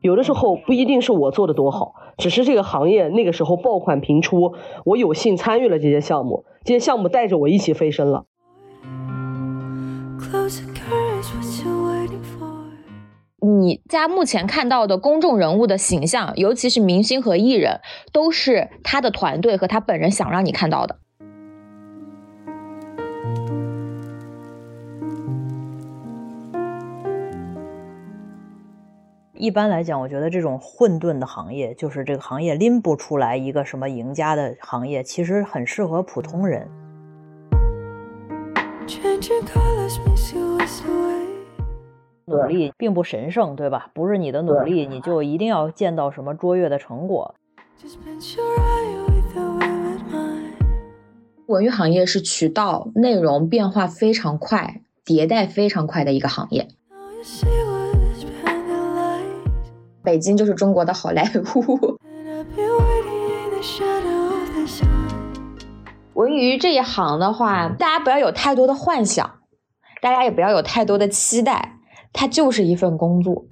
有的时候不一定是我做的多好，只是这个行业那个时候爆款频出，我有幸参与了这些项目，这些项目带着我一起飞升了。你家目前看到的公众人物的形象，尤其是明星和艺人，都是他的团队和他本人想让你看到的。一般来讲，我觉得这种混沌的行业，就是这个行业拎不出来一个什么赢家的行业，其实很适合普通人。努力并不神圣，对吧？不是你的努力，你就一定要见到什么卓越的成果。文娱行业是渠道内容变化非常快、迭代非常快的一个行业。北京就是中国的好莱坞。文娱这一行的话，大家不要有太多的幻想，大家也不要有太多的期待，它就是一份工作。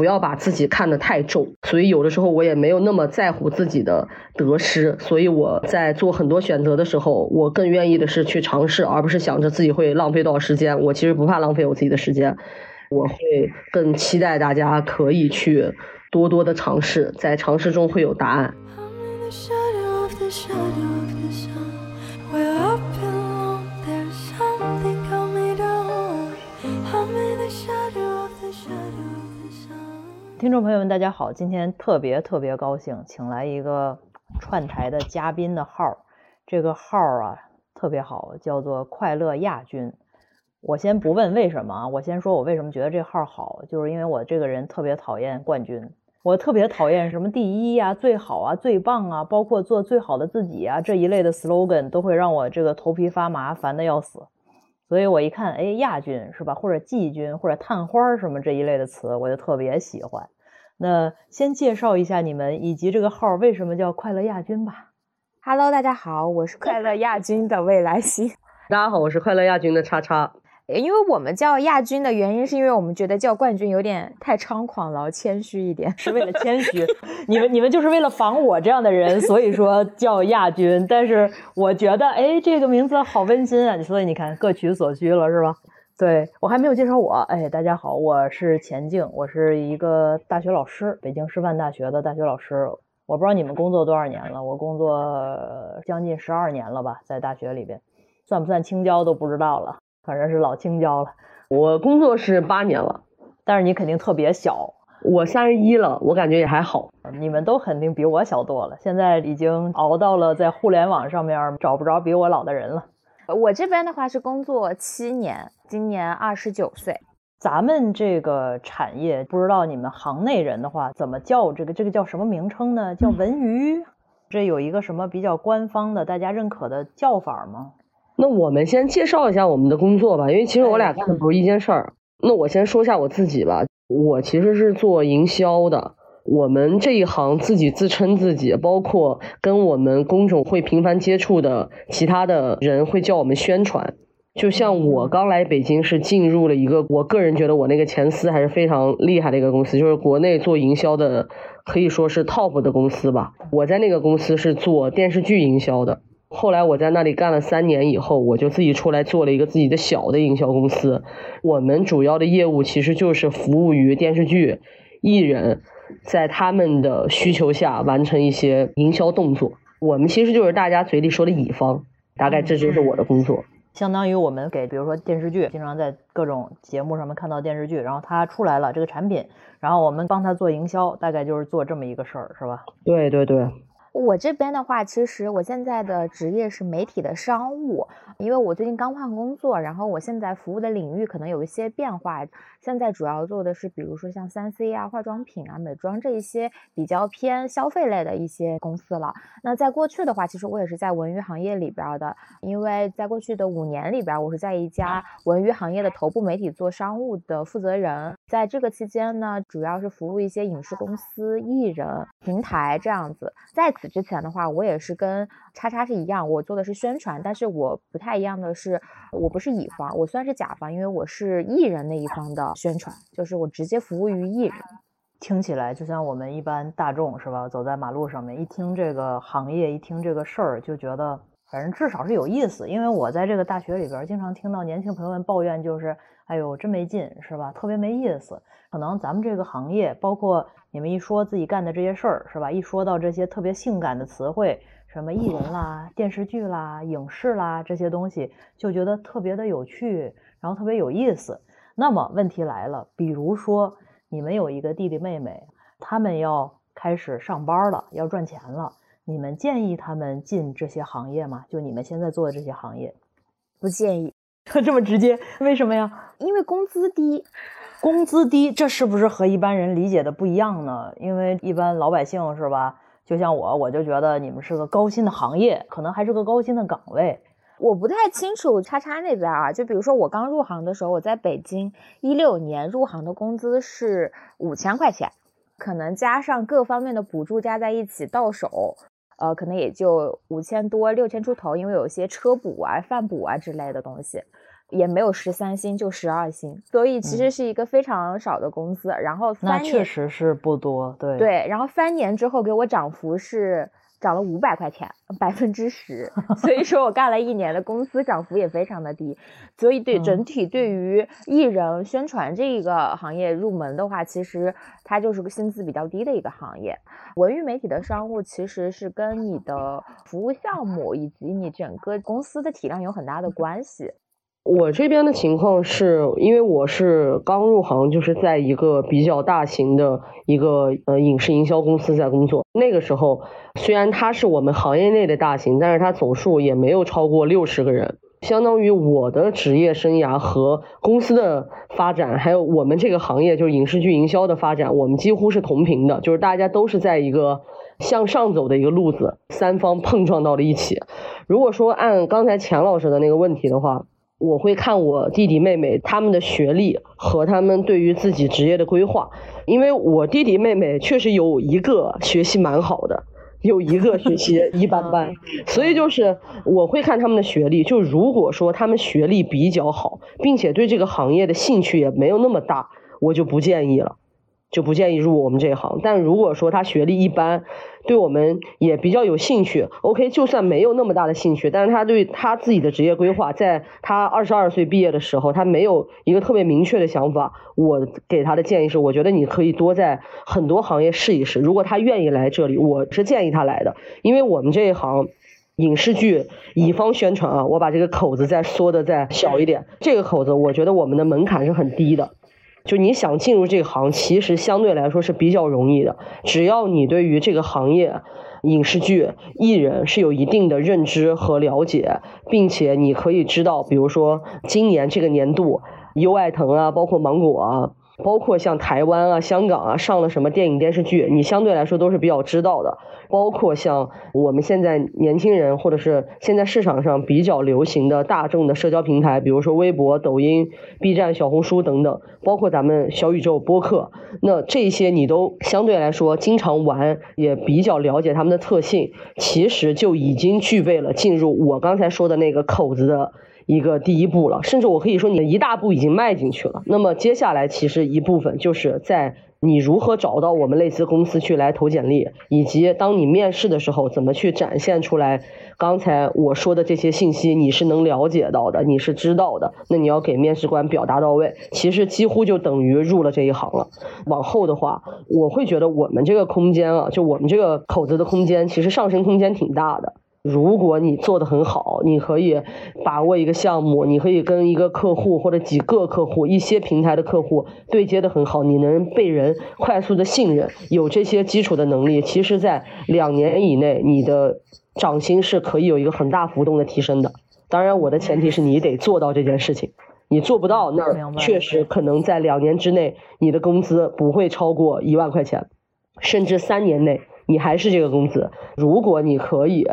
不要把自己看得太重，所以有的时候我也没有那么在乎自己的得失，所以我在做很多选择的时候，我更愿意的是去尝试，而不是想着自己会浪费多少时间。我其实不怕浪费我自己的时间，我会更期待大家可以去多多的尝试，在尝试中会有答案。听众朋友们，大家好！今天特别特别高兴，请来一个串台的嘉宾的号，这个号啊特别好，叫做快乐亚军。我先不问为什么啊，我先说我为什么觉得这号好，就是因为我这个人特别讨厌冠军，我特别讨厌什么第一呀、最好啊、最棒啊，包括做最好的自己啊这一类的 slogan 都会让我这个头皮发麻，烦的要死。所以我一看，哎，亚军是吧？或者季军，或者探花什么这一类的词，我就特别喜欢。那先介绍一下你们以及这个号为什么叫快乐亚军吧。Hello，大家好，我是 快乐亚军的未来星。大家好，我是快乐亚军的叉叉。因为我们叫亚军的原因，是因为我们觉得叫冠军有点太猖狂了，谦虚一点，是为了谦虚。你们你们就是为了防我这样的人，所以说叫亚军。但是我觉得，哎，这个名字好温馨啊，所以你看各取所需了，是吧？对我还没有介绍我，哎，大家好，我是钱静，我是一个大学老师，北京师范大学的大学老师。我不知道你们工作多少年了，我工作将近十二年了吧，在大学里边，算不算青椒都不知道了。反正是老青椒了，我工作是八年了，但是你肯定特别小，我三十一了，我感觉也还好。你们都肯定比我小多了，现在已经熬到了在互联网上面找不着比我老的人了。我这边的话是工作七年，今年二十九岁。咱们这个产业，不知道你们行内人的话怎么叫这个？这个叫什么名称呢？叫文娱？这有一个什么比较官方的、大家认可的叫法吗？那我们先介绍一下我们的工作吧，因为其实我俩干的不是一件事儿。那我先说一下我自己吧，我其实是做营销的。我们这一行自己自称自己，包括跟我们工种会频繁接触的其他的人会叫我们宣传。就像我刚来北京是进入了一个，我个人觉得我那个前司还是非常厉害的一个公司，就是国内做营销的可以说是 top 的公司吧。我在那个公司是做电视剧营销的。后来我在那里干了三年以后，我就自己出来做了一个自己的小的营销公司。我们主要的业务其实就是服务于电视剧艺人，在他们的需求下完成一些营销动作。我们其实就是大家嘴里说的乙方，大概这就是我的工作。相当于我们给，比如说电视剧，经常在各种节目上面看到电视剧，然后它出来了这个产品，然后我们帮他做营销，大概就是做这么一个事儿，是吧？对对对。我这边的话，其实我现在的职业是媒体的商务，因为我最近刚换工作，然后我现在服务的领域可能有一些变化。现在主要做的是，比如说像三 C 啊、化妆品啊、美妆这一些比较偏消费类的一些公司了。那在过去的话，其实我也是在文娱行业里边的，因为在过去的五年里边，我是在一家文娱行业的头部媒体做商务的负责人。在这个期间呢，主要是服务一些影视公司、艺人、平台这样子。在此之前的话，我也是跟叉叉是一样，我做的是宣传，但是我不太一样的是，我不是乙方，我算是甲方，因为我是艺人那一方的宣传，就是我直接服务于艺人。听起来就像我们一般大众是吧？走在马路上面，一听这个行业，一听这个事儿，就觉得反正至少是有意思。因为我在这个大学里边，经常听到年轻朋友们抱怨，就是哎呦真没劲，是吧？特别没意思。可能咱们这个行业，包括你们一说自己干的这些事儿，是吧？一说到这些特别性感的词汇，什么艺人啦、电视剧啦、影视啦这些东西，就觉得特别的有趣，然后特别有意思。那么问题来了，比如说。你们有一个弟弟妹妹，他们要开始上班了，要赚钱了。你们建议他们进这些行业吗？就你们现在做的这些行业，不建议。这么直接，为什么呀？因为工资低。工资低，这是不是和一般人理解的不一样呢？因为一般老百姓是吧？就像我，我就觉得你们是个高薪的行业，可能还是个高薪的岗位。我不太清楚叉叉那边啊，就比如说我刚入行的时候，我在北京一六年入行的工资是五千块钱，可能加上各方面的补助加在一起到手，呃，可能也就五千多六千出头，因为有些车补啊、饭补啊之类的东西，也没有十三薪就十二薪，所以其实是一个非常少的工资。然后那确实是不多，对对，然后三年之后给我涨幅是。涨了五百块钱，百分之十，所以说我干了一年的公司涨幅也非常的低，所以对整体对于艺人宣传这个行业入门的话，其实它就是个薪资比较低的一个行业。文娱媒体的商务其实是跟你的服务项目以及你整个公司的体量有很大的关系。我这边的情况是因为我是刚入行，就是在一个比较大型的一个呃影视营销公司在工作。那个时候虽然它是我们行业内的大型，但是它总数也没有超过六十个人，相当于我的职业生涯和公司的发展，还有我们这个行业就是影视剧营销的发展，我们几乎是同频的，就是大家都是在一个向上走的一个路子，三方碰撞到了一起。如果说按刚才钱老师的那个问题的话。我会看我弟弟妹妹他们的学历和他们对于自己职业的规划，因为我弟弟妹妹确实有一个学习蛮好的，有一个学习 一般般，所以就是我会看他们的学历。就如果说他们学历比较好，并且对这个行业的兴趣也没有那么大，我就不建议了。就不建议入我们这一行。但如果说他学历一般，对我们也比较有兴趣，OK，就算没有那么大的兴趣，但是他对他自己的职业规划，在他二十二岁毕业的时候，他没有一个特别明确的想法。我给他的建议是，我觉得你可以多在很多行业试一试。如果他愿意来这里，我是建议他来的，因为我们这一行影视剧乙方宣传啊，我把这个口子再缩的再小一点，这个口子我觉得我们的门槛是很低的。就你想进入这行，其实相对来说是比较容易的。只要你对于这个行业、影视剧、艺人是有一定的认知和了解，并且你可以知道，比如说今年这个年度，优爱腾啊，包括芒果啊。包括像台湾啊、香港啊上了什么电影电视剧，你相对来说都是比较知道的。包括像我们现在年轻人，或者是现在市场上比较流行的大众的社交平台，比如说微博、抖音、B 站、小红书等等，包括咱们小宇宙播客，那这些你都相对来说经常玩，也比较了解他们的特性，其实就已经具备了进入我刚才说的那个口子的。一个第一步了，甚至我可以说你的一大步已经迈进去了。那么接下来其实一部分就是在你如何找到我们类似公司去来投简历，以及当你面试的时候怎么去展现出来刚才我说的这些信息，你是能了解到的，你是知道的。那你要给面试官表达到位，其实几乎就等于入了这一行了。往后的话，我会觉得我们这个空间啊，就我们这个口子的空间，其实上升空间挺大的。如果你做的很好，你可以把握一个项目，你可以跟一个客户或者几个客户、一些平台的客户对接的很好，你能被人快速的信任，有这些基础的能力，其实，在两年以内，你的涨薪是可以有一个很大浮动的提升的。当然，我的前提是你得做到这件事情，你做不到，那确实可能在两年之内，你的工资不会超过一万块钱，甚至三年内你还是这个工资。如果你可以。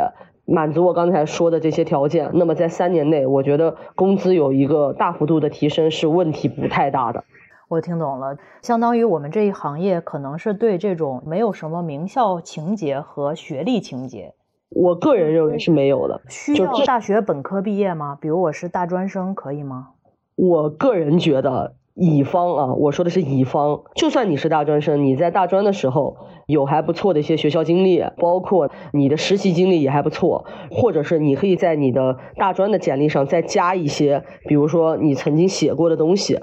满足我刚才说的这些条件，那么在三年内，我觉得工资有一个大幅度的提升是问题不太大的。我听懂了，相当于我们这一行业可能是对这种没有什么名校情节和学历情节。我个人认为是没有的，需要大学本科毕业吗？比如我是大专生，可以吗？我个人觉得，乙方啊，我说的是乙方，就算你是大专生，你在大专的时候有还不错的一些学校经历，包括你的实习经历也还不错，或者是你可以在你的大专的简历上再加一些，比如说你曾经写过的东西。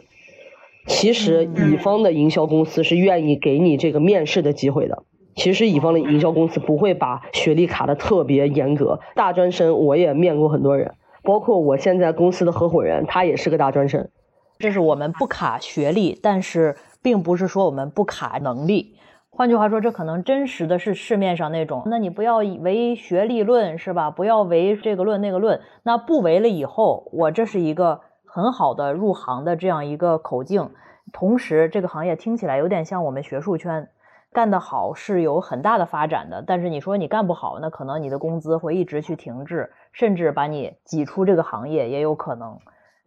其实乙方的营销公司是愿意给你这个面试的机会的。其实乙方的营销公司不会把学历卡的特别严格，大专生我也面过很多人，包括我现在公司的合伙人，他也是个大专生。这是我们不卡学历，但是并不是说我们不卡能力。换句话说，这可能真实的是市面上那种，那你不要唯学历论是吧？不要唯这个论那个论，那不唯了以后，我这是一个很好的入行的这样一个口径。同时，这个行业听起来有点像我们学术圈。干得好是有很大的发展的，但是你说你干不好，那可能你的工资会一直去停滞，甚至把你挤出这个行业也有可能，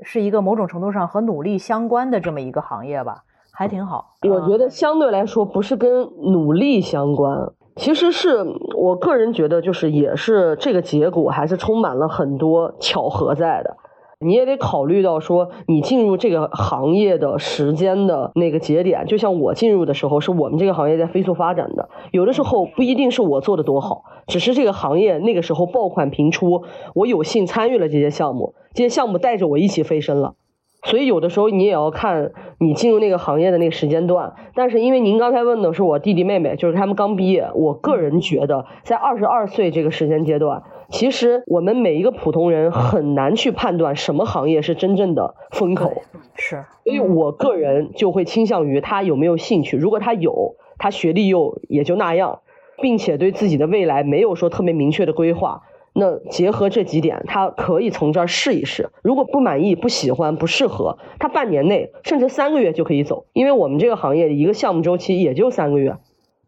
是一个某种程度上和努力相关的这么一个行业吧，还挺好。我觉得相对来说不是跟努力相关，其实是我个人觉得就是也是这个结果还是充满了很多巧合在的。你也得考虑到说，你进入这个行业的时间的那个节点，就像我进入的时候，是我们这个行业在飞速发展的。有的时候不一定是我做的多好，只是这个行业那个时候爆款频出，我有幸参与了这些项目，这些项目带着我一起飞升了。所以有的时候你也要看你进入那个行业的那个时间段。但是因为您刚才问的是我弟弟妹妹，就是他们刚毕业，我个人觉得在二十二岁这个时间阶段。其实我们每一个普通人很难去判断什么行业是真正的风口，是，所以我个人就会倾向于他有没有兴趣。如果他有，他学历又也就那样，并且对自己的未来没有说特别明确的规划，那结合这几点，他可以从这儿试一试。如果不满意、不喜欢、不适合，他半年内甚至三个月就可以走，因为我们这个行业一个项目周期也就三个月，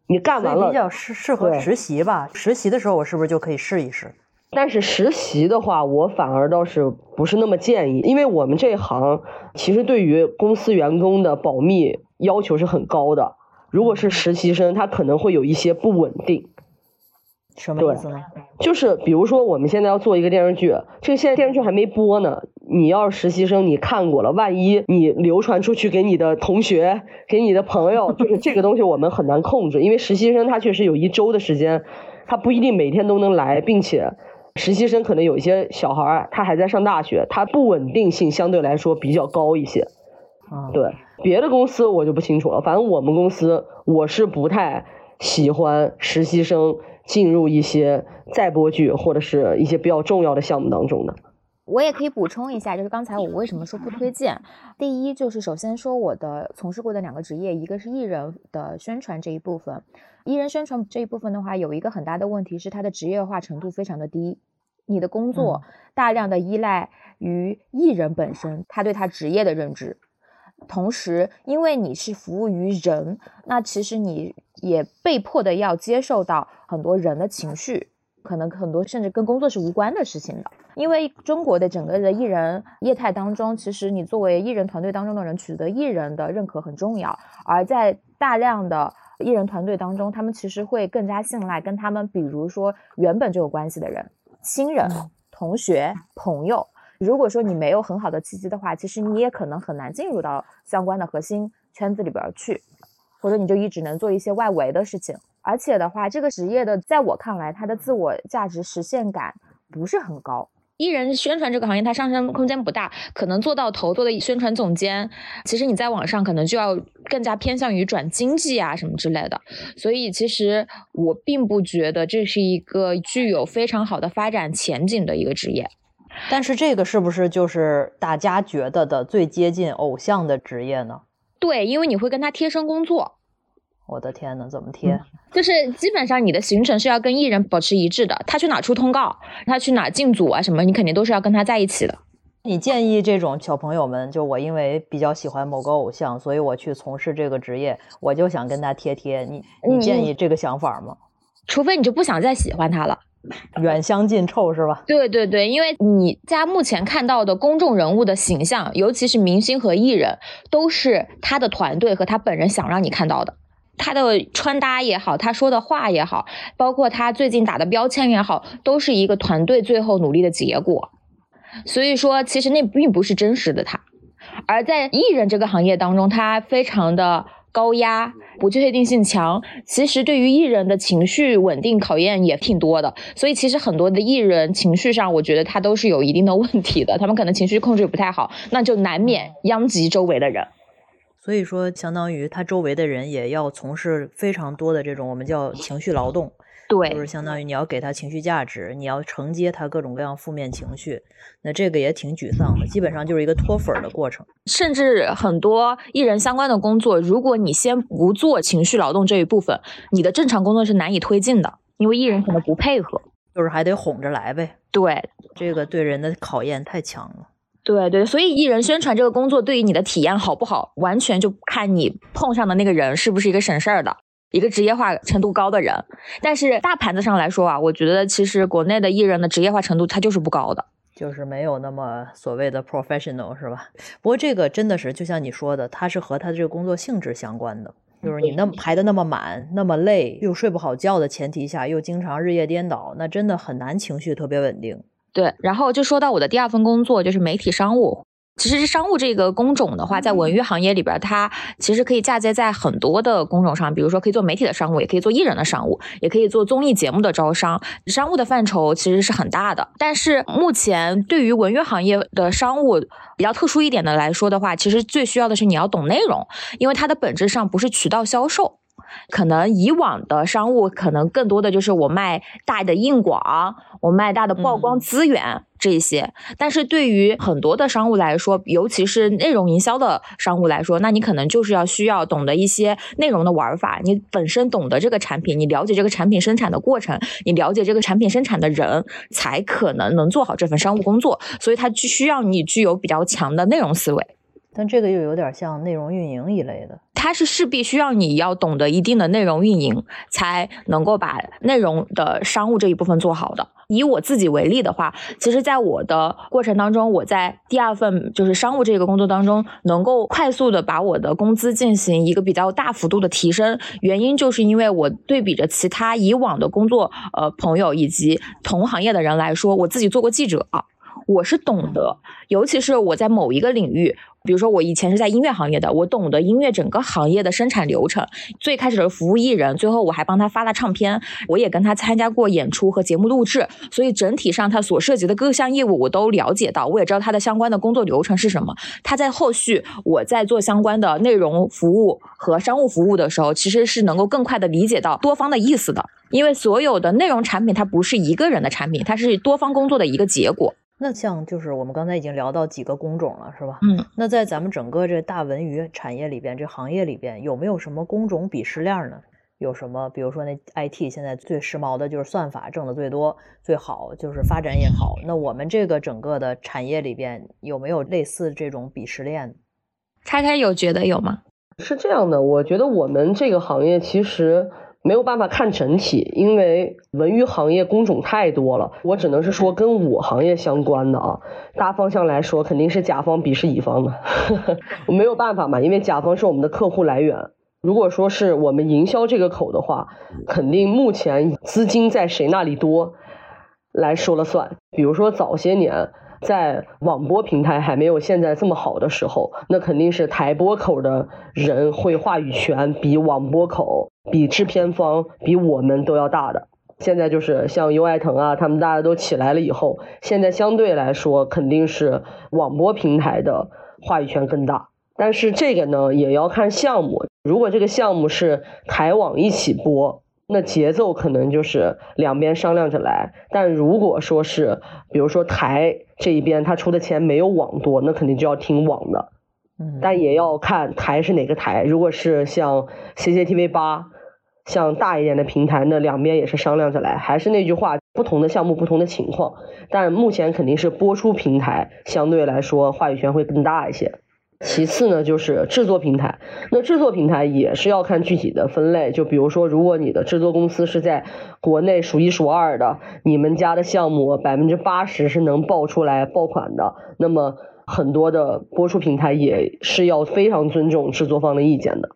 你干完了比较适适合实习吧。实习的时候，我是不是就可以试一试？但是实习的话，我反而倒是不是那么建议，因为我们这行其实对于公司员工的保密要求是很高的。如果是实习生，他可能会有一些不稳定。什么意思呢？就是比如说，我们现在要做一个电视剧，这个现在电视剧还没播呢。你要是实习生，你看过了，万一你流传出去给你的同学、给你的朋友，就是这个东西我们很难控制，因为实习生他确实有一周的时间，他不一定每天都能来，并且。实习生可能有一些小孩儿，他还在上大学，他不稳定性相对来说比较高一些。啊，对，别的公司我就不清楚了。反正我们公司，我是不太喜欢实习生进入一些在播剧或者是一些比较重要的项目当中的。我也可以补充一下，就是刚才我为什么说不推荐？第一，就是首先说我的从事过的两个职业，一个是艺人的宣传这一部分。艺人宣传这一部分的话，有一个很大的问题是它的职业化程度非常的低。你的工作大量的依赖于艺人本身，他对他职业的认知。同时，因为你是服务于人，那其实你也被迫的要接受到很多人的情绪。可能很多甚至跟工作是无关的事情的，因为中国的整个的艺人业态当中，其实你作为艺人团队当中的人，取得艺人的认可很重要。而在大量的艺人团队当中，他们其实会更加信赖跟他们，比如说原本就有关系的人、亲人、同学、朋友。如果说你没有很好的契机的话，其实你也可能很难进入到相关的核心圈子里边去，或者你就一直能做一些外围的事情。而且的话，这个职业的，在我看来，它的自我价值实现感不是很高。艺人宣传这个行业，它上升空间不大，可能做到头做的宣传总监，其实你在网上可能就要更加偏向于转经济啊什么之类的。所以，其实我并不觉得这是一个具有非常好的发展前景的一个职业。但是，这个是不是就是大家觉得的最接近偶像的职业呢？对，因为你会跟他贴身工作。我的天呐，怎么贴？就是基本上你的行程是要跟艺人保持一致的，他去哪出通告，他去哪进组啊什么，你肯定都是要跟他在一起的。你建议这种小朋友们，就我因为比较喜欢某个偶像，所以我去从事这个职业，我就想跟他贴贴。你你建议这个想法吗？除非你就不想再喜欢他了，远香近臭是吧？对对对，因为你家目前看到的公众人物的形象，尤其是明星和艺人，都是他的团队和他本人想让你看到的。他的穿搭也好，他说的话也好，包括他最近打的标签也好，都是一个团队最后努力的结果。所以说，其实那并不是真实的他。而在艺人这个行业当中，他非常的高压，不确定性强。其实对于艺人的情绪稳定考验也挺多的。所以其实很多的艺人情绪上，我觉得他都是有一定的问题的。他们可能情绪控制不太好，那就难免殃及周围的人。所以说，相当于他周围的人也要从事非常多的这种我们叫情绪劳动，对，就是相当于你要给他情绪价值，你要承接他各种各样负面情绪，那这个也挺沮丧的，基本上就是一个脱粉的过程。甚至很多艺人相关的工作，如果你先不做情绪劳动这一部分，你的正常工作是难以推进的，因为艺人可能不配合，就是还得哄着来呗。对，这个对人的考验太强了。对对，所以艺人宣传这个工作对于你的体验好不好，完全就看你碰上的那个人是不是一个省事儿的、一个职业化程度高的人。但是大盘子上来说啊，我觉得其实国内的艺人的职业化程度它就是不高的，就是没有那么所谓的 professional 是吧？不过这个真的是就像你说的，它是和他的这个工作性质相关的。就是你那么排的那么满，那么累，又睡不好觉的前提下，又经常日夜颠倒，那真的很难情绪特别稳定。对，然后就说到我的第二份工作，就是媒体商务。其实商务这个工种的话，在文娱行业里边，它其实可以嫁接在很多的工种上，比如说可以做媒体的商务，也可以做艺人的商务，也可以做综艺节目的招商。商务的范畴其实是很大的。但是目前对于文娱行业的商务比较特殊一点的来说的话，其实最需要的是你要懂内容，因为它的本质上不是渠道销售。可能以往的商务可能更多的就是我卖大的硬广，我卖大的曝光资源这些。但是对于很多的商务来说，尤其是内容营销的商务来说，那你可能就是要需要懂得一些内容的玩法。你本身懂得这个产品，你了解这个产品生产的过程，你了解这个产品生产的人，才可能能做好这份商务工作。所以它需要你具有比较强的内容思维。但这个又有点像内容运营一类的，它是势必需要你要懂得一定的内容运营，才能够把内容的商务这一部分做好的。以我自己为例的话，其实在我的过程当中，我在第二份就是商务这个工作当中，能够快速的把我的工资进行一个比较大幅度的提升，原因就是因为我对比着其他以往的工作呃朋友以及同行业的人来说，我自己做过记者。我是懂得，尤其是我在某一个领域，比如说我以前是在音乐行业的，我懂得音乐整个行业的生产流程。最开始的服务艺人，最后我还帮他发了唱片，我也跟他参加过演出和节目录制，所以整体上他所涉及的各项业务我都了解到，我也知道他的相关的工作流程是什么。他在后续我在做相关的内容服务和商务服务的时候，其实是能够更快的理解到多方的意思的，因为所有的内容产品它不是一个人的产品，它是多方工作的一个结果。那像就是我们刚才已经聊到几个工种了，是吧？嗯，那在咱们整个这大文娱产业里边，这行业里边有没有什么工种鄙视链呢？有什么？比如说那 IT 现在最时髦的就是算法，挣的最多、最好，就是发展也好。那我们这个整个的产业里边有没有类似这种鄙视链？拆开有觉得有吗？是这样的，我觉得我们这个行业其实。没有办法看整体，因为文娱行业工种太多了。我只能是说跟我行业相关的啊，大方向来说肯定是甲方鄙视乙方的。我没有办法嘛，因为甲方是我们的客户来源。如果说是我们营销这个口的话，肯定目前资金在谁那里多来说了算。比如说早些年。在网播平台还没有现在这么好的时候，那肯定是台播口的人会话语权比网播口、比制片方、比我们都要大的。现在就是像优爱腾啊，他们大家都起来了以后，现在相对来说肯定是网播平台的话语权更大。但是这个呢，也要看项目。如果这个项目是台网一起播。那节奏可能就是两边商量着来，但如果说是，比如说台这一边他出的钱没有网多，那肯定就要听网的，嗯，但也要看台是哪个台。如果是像 CCTV 八，像大一点的平台，那两边也是商量着来。还是那句话，不同的项目不同的情况，但目前肯定是播出平台相对来说话语权会更大一些。其次呢，就是制作平台。那制作平台也是要看具体的分类，就比如说，如果你的制作公司是在国内数一数二的，你们家的项目百分之八十是能爆出来爆款的，那么很多的播出平台也是要非常尊重制作方的意见的。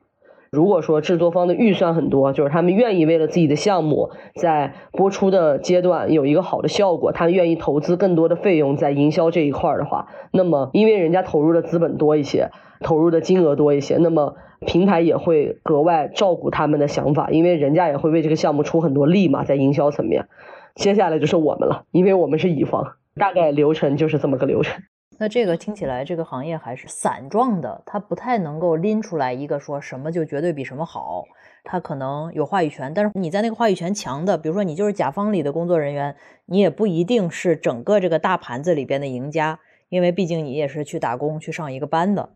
如果说制作方的预算很多，就是他们愿意为了自己的项目在播出的阶段有一个好的效果，他们愿意投资更多的费用在营销这一块的话，那么因为人家投入的资本多一些，投入的金额多一些，那么平台也会格外照顾他们的想法，因为人家也会为这个项目出很多力嘛，在营销层面。接下来就是我们了，因为我们是乙方，大概流程就是这么个流程。那这个听起来，这个行业还是散状的，它不太能够拎出来一个说什么就绝对比什么好。他可能有话语权，但是你在那个话语权强的，比如说你就是甲方里的工作人员，你也不一定是整个这个大盘子里边的赢家，因为毕竟你也是去打工去上一个班的。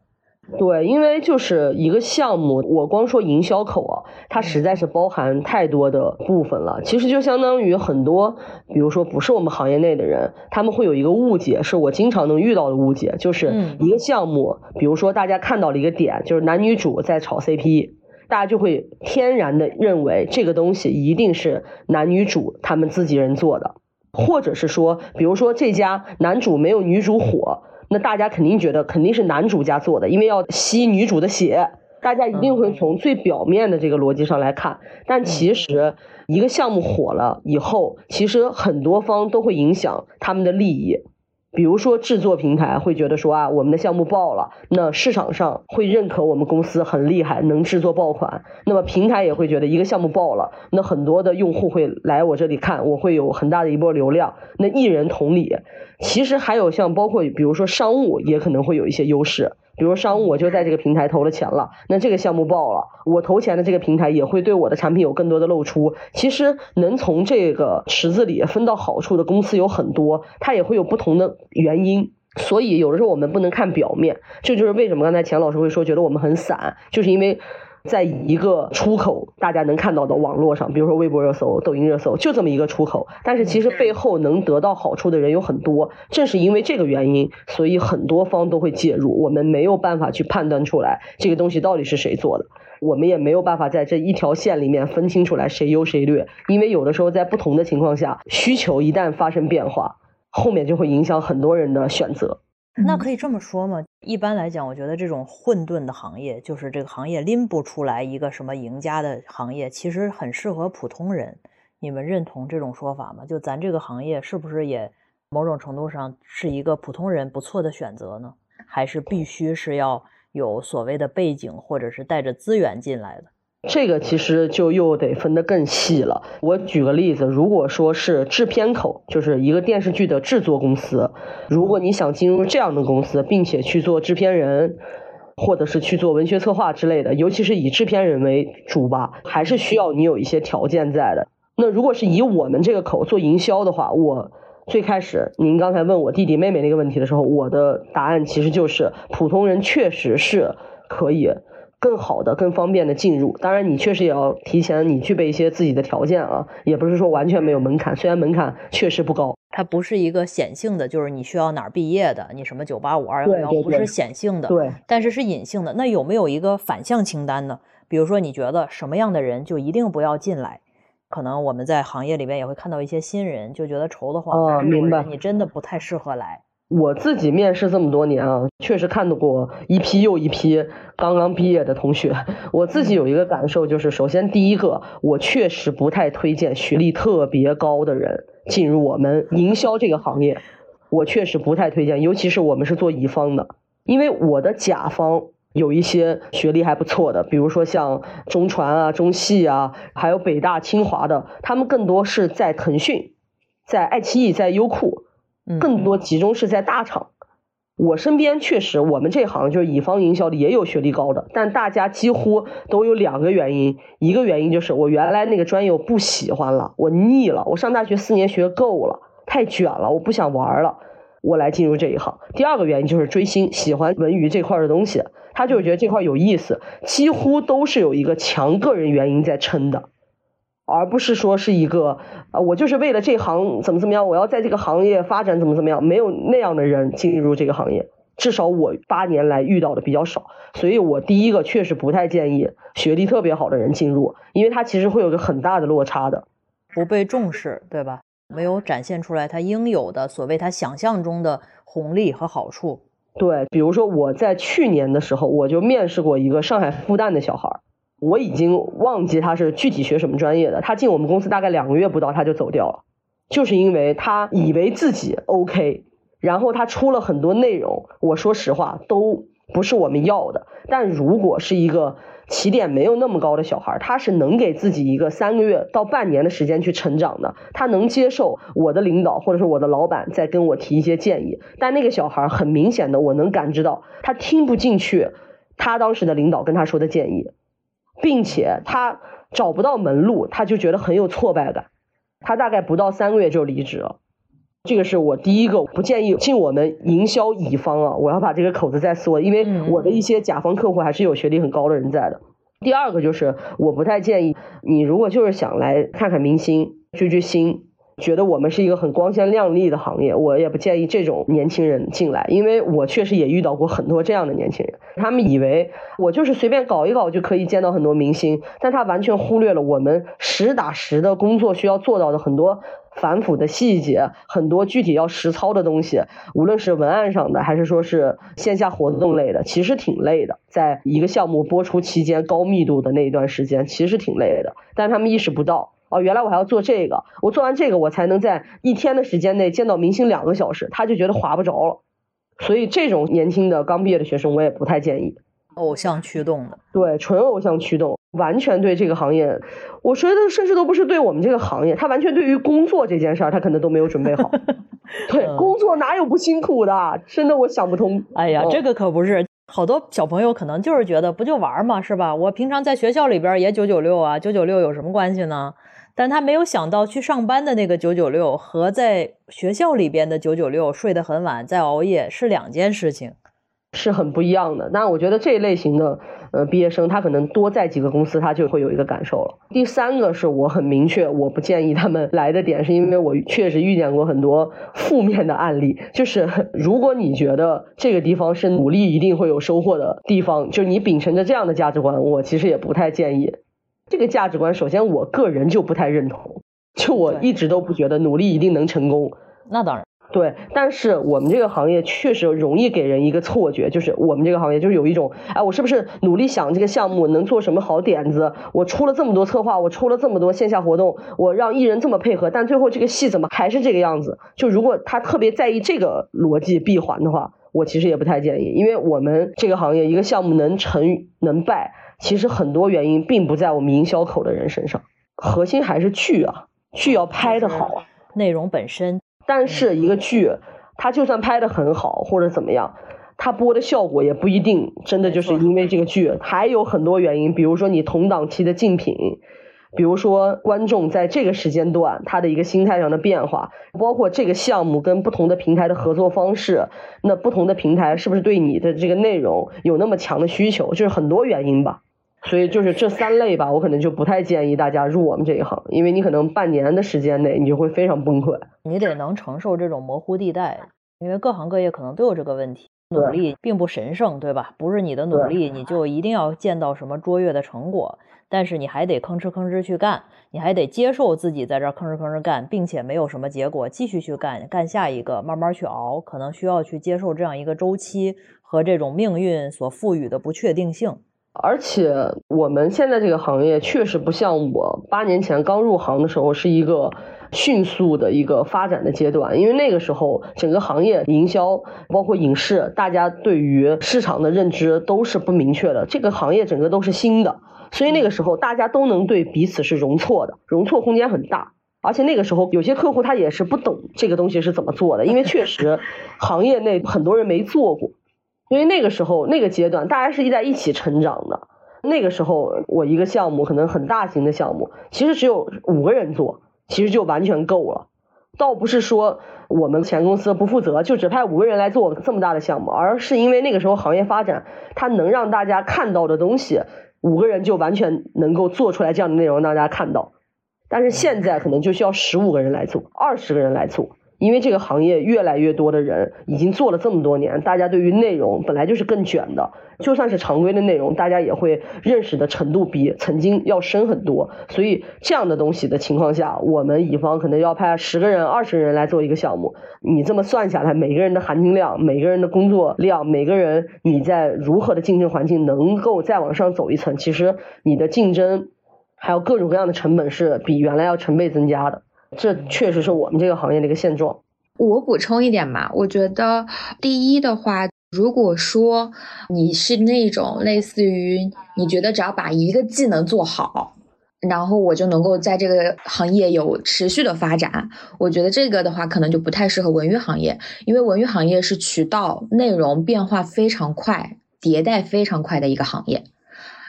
对，因为就是一个项目，我光说营销口啊，它实在是包含太多的部分了。其实就相当于很多，比如说不是我们行业内的人，他们会有一个误解，是我经常能遇到的误解，就是一个项目，比如说大家看到了一个点，就是男女主在炒 CP，大家就会天然的认为这个东西一定是男女主他们自己人做的，或者是说，比如说这家男主没有女主火。那大家肯定觉得肯定是男主家做的，因为要吸女主的血，大家一定会从最表面的这个逻辑上来看。但其实一个项目火了以后，其实很多方都会影响他们的利益。比如说制作平台会觉得说啊，我们的项目爆了，那市场上会认可我们公司很厉害，能制作爆款。那么平台也会觉得一个项目爆了，那很多的用户会来我这里看，我会有很大的一波流量。那艺人同理，其实还有像包括比如说商务也可能会有一些优势。比如商务，我就在这个平台投了钱了，那这个项目爆了，我投钱的这个平台也会对我的产品有更多的露出。其实能从这个池子里分到好处的公司有很多，它也会有不同的原因。所以有的时候我们不能看表面，这就是为什么刚才钱老师会说觉得我们很散，就是因为。在一个出口，大家能看到的网络上，比如说微博热搜、抖音热搜，就这么一个出口。但是其实背后能得到好处的人有很多。正是因为这个原因，所以很多方都会介入。我们没有办法去判断出来这个东西到底是谁做的，我们也没有办法在这一条线里面分清出来谁优谁劣。因为有的时候在不同的情况下，需求一旦发生变化，后面就会影响很多人的选择。那可以这么说吗？一般来讲，我觉得这种混沌的行业，就是这个行业拎不出来一个什么赢家的行业，其实很适合普通人。你们认同这种说法吗？就咱这个行业是不是也某种程度上是一个普通人不错的选择呢？还是必须是要有所谓的背景，或者是带着资源进来的？这个其实就又得分得更细了。我举个例子，如果说是制片口，就是一个电视剧的制作公司，如果你想进入这样的公司，并且去做制片人，或者是去做文学策划之类的，尤其是以制片人为主吧，还是需要你有一些条件在的。那如果是以我们这个口做营销的话，我最开始您刚才问我弟弟妹妹那个问题的时候，我的答案其实就是普通人确实是可以。更好的、更方便的进入，当然你确实也要提前你具备一些自己的条件啊，也不是说完全没有门槛，虽然门槛确实不高，它不是一个显性的，就是你需要哪儿毕业的，你什么九八五二幺幺，不是显性的，对，但是是隐性的。那有没有一个反向清单呢？比如说你觉得什么样的人就一定不要进来？可能我们在行业里面也会看到一些新人，就觉得愁得慌，哦，明白，你真的不太适合来。我自己面试这么多年啊，确实看到过一批又一批刚刚毕业的同学。我自己有一个感受，就是首先第一个，我确实不太推荐学历特别高的人进入我们营销这个行业。我确实不太推荐，尤其是我们是做乙方的，因为我的甲方有一些学历还不错的，比如说像中传啊、中戏啊，还有北大、清华的，他们更多是在腾讯、在爱奇艺、在优酷。更多集中是在大厂，我身边确实，我们这行就是乙方营销的也有学历高的，但大家几乎都有两个原因，一个原因就是我原来那个专业我不喜欢了，我腻了，我上大学四年学够了，太卷了，我不想玩了，我来进入这一行。第二个原因就是追星，喜欢文娱这块的东西，他就是觉得这块有意思，几乎都是有一个强个人原因在撑的。而不是说是一个啊，我就是为了这行怎么怎么样，我要在这个行业发展怎么怎么样，没有那样的人进入这个行业，至少我八年来遇到的比较少，所以我第一个确实不太建议学历特别好的人进入，因为他其实会有个很大的落差的，不被重视，对吧？没有展现出来他应有的所谓他想象中的红利和好处。对，比如说我在去年的时候，我就面试过一个上海复旦的小孩，我已经忘记他是具体学什么专业的，他进我们公司大概两个月不到他就走掉了，就是因为他以为自己 OK。然后他出了很多内容，我说实话都不是我们要的。但如果是一个起点没有那么高的小孩，他是能给自己一个三个月到半年的时间去成长的，他能接受我的领导或者说我的老板在跟我提一些建议。但那个小孩很明显的，我能感知到他听不进去他当时的领导跟他说的建议，并且他找不到门路，他就觉得很有挫败感。他大概不到三个月就离职了。这个是我第一个不建议进我们营销乙方啊，我要把这个口子再缩，因为我的一些甲方客户还是有学历很高的人在的。第二个就是我不太建议你，如果就是想来看看明星、追追星，觉得我们是一个很光鲜亮丽的行业，我也不建议这种年轻人进来，因为我确实也遇到过很多这样的年轻人，他们以为我就是随便搞一搞就可以见到很多明星，但他完全忽略了我们实打实的工作需要做到的很多。繁复的细节，很多具体要实操的东西，无论是文案上的，还是说是线下活动类的，其实挺累的。在一个项目播出期间，高密度的那一段时间，其实挺累的。但他们意识不到，哦，原来我还要做这个，我做完这个，我才能在一天的时间内见到明星两个小时，他就觉得划不着了。所以这种年轻的刚毕业的学生，我也不太建议。偶像驱动的，对，纯偶像驱动。完全对这个行业，我觉得甚至都不是对我们这个行业，他完全对于工作这件事儿，他可能都没有准备好。对，工作哪有不辛苦的？真的我想不通。哎呀，这个可不是，好多小朋友可能就是觉得不就玩嘛，是吧？我平常在学校里边也九九六啊，九九六有什么关系呢？但他没有想到去上班的那个九九六和在学校里边的九九六睡得很晚在熬夜是两件事情。是很不一样的。那我觉得这一类型的呃毕业生，他可能多在几个公司，他就会有一个感受了。第三个是我很明确，我不建议他们来的点，是因为我确实遇见过很多负面的案例。就是如果你觉得这个地方是努力一定会有收获的地方，就你秉承着这样的价值观，我其实也不太建议。这个价值观，首先我个人就不太认同，就我一直都不觉得努力一定能成功。那当然。对，但是我们这个行业确实容易给人一个错觉，就是我们这个行业就是有一种，哎，我是不是努力想这个项目能做什么好点子？我出了这么多策划，我出了这么多线下活动，我让艺人这么配合，但最后这个戏怎么还是这个样子？就如果他特别在意这个逻辑闭环的话，我其实也不太建议，因为我们这个行业一个项目能成能败，其实很多原因并不在我们营销口的人身上，核心还是剧啊，剧要拍的好啊，内容本身。但是一个剧，它就算拍的很好或者怎么样，它播的效果也不一定真的就是因为这个剧，还有很多原因，比如说你同档期的竞品，比如说观众在这个时间段他的一个心态上的变化，包括这个项目跟不同的平台的合作方式，那不同的平台是不是对你的这个内容有那么强的需求，就是很多原因吧。所以就是这三类吧，我可能就不太建议大家入我们这一行，因为你可能半年的时间内你就会非常崩溃。你得能承受这种模糊地带，因为各行各业可能都有这个问题。努力并不神圣，对吧？不是你的努力你就一定要见到什么卓越的成果，但是你还得吭哧吭哧去干，你还得接受自己在这吭哧吭哧干，并且没有什么结果，继续去干，干下一个，慢慢去熬，可能需要去接受这样一个周期和这种命运所赋予的不确定性。而且我们现在这个行业确实不像我八年前刚入行的时候是一个迅速的一个发展的阶段，因为那个时候整个行业营销包括影视，大家对于市场的认知都是不明确的，这个行业整个都是新的，所以那个时候大家都能对彼此是容错的，容错空间很大。而且那个时候有些客户他也是不懂这个东西是怎么做的，因为确实行业内很多人没做过。因为那个时候那个阶段，大家是一在一起成长的。那个时候，我一个项目可能很大型的项目，其实只有五个人做，其实就完全够了。倒不是说我们前公司不负责，就只派五个人来做这么大的项目，而是因为那个时候行业发展，它能让大家看到的东西，五个人就完全能够做出来这样的内容让大家看到。但是现在可能就需要十五个人来做，二十个人来做。因为这个行业越来越多的人已经做了这么多年，大家对于内容本来就是更卷的，就算是常规的内容，大家也会认识的程度比曾经要深很多。所以这样的东西的情况下，我们乙方可能要派十个人、二十个人来做一个项目，你这么算下来，每个人的含金量、每个人的工作量、每个人你在如何的竞争环境能够再往上走一层，其实你的竞争还有各种各样的成本是比原来要成倍增加的。这确实是我们这个行业的一个现状。我补充一点吧，我觉得第一的话，如果说你是那种类似于你觉得只要把一个技能做好，然后我就能够在这个行业有持续的发展，我觉得这个的话可能就不太适合文娱行业，因为文娱行业是渠道内容变化非常快、迭代非常快的一个行业。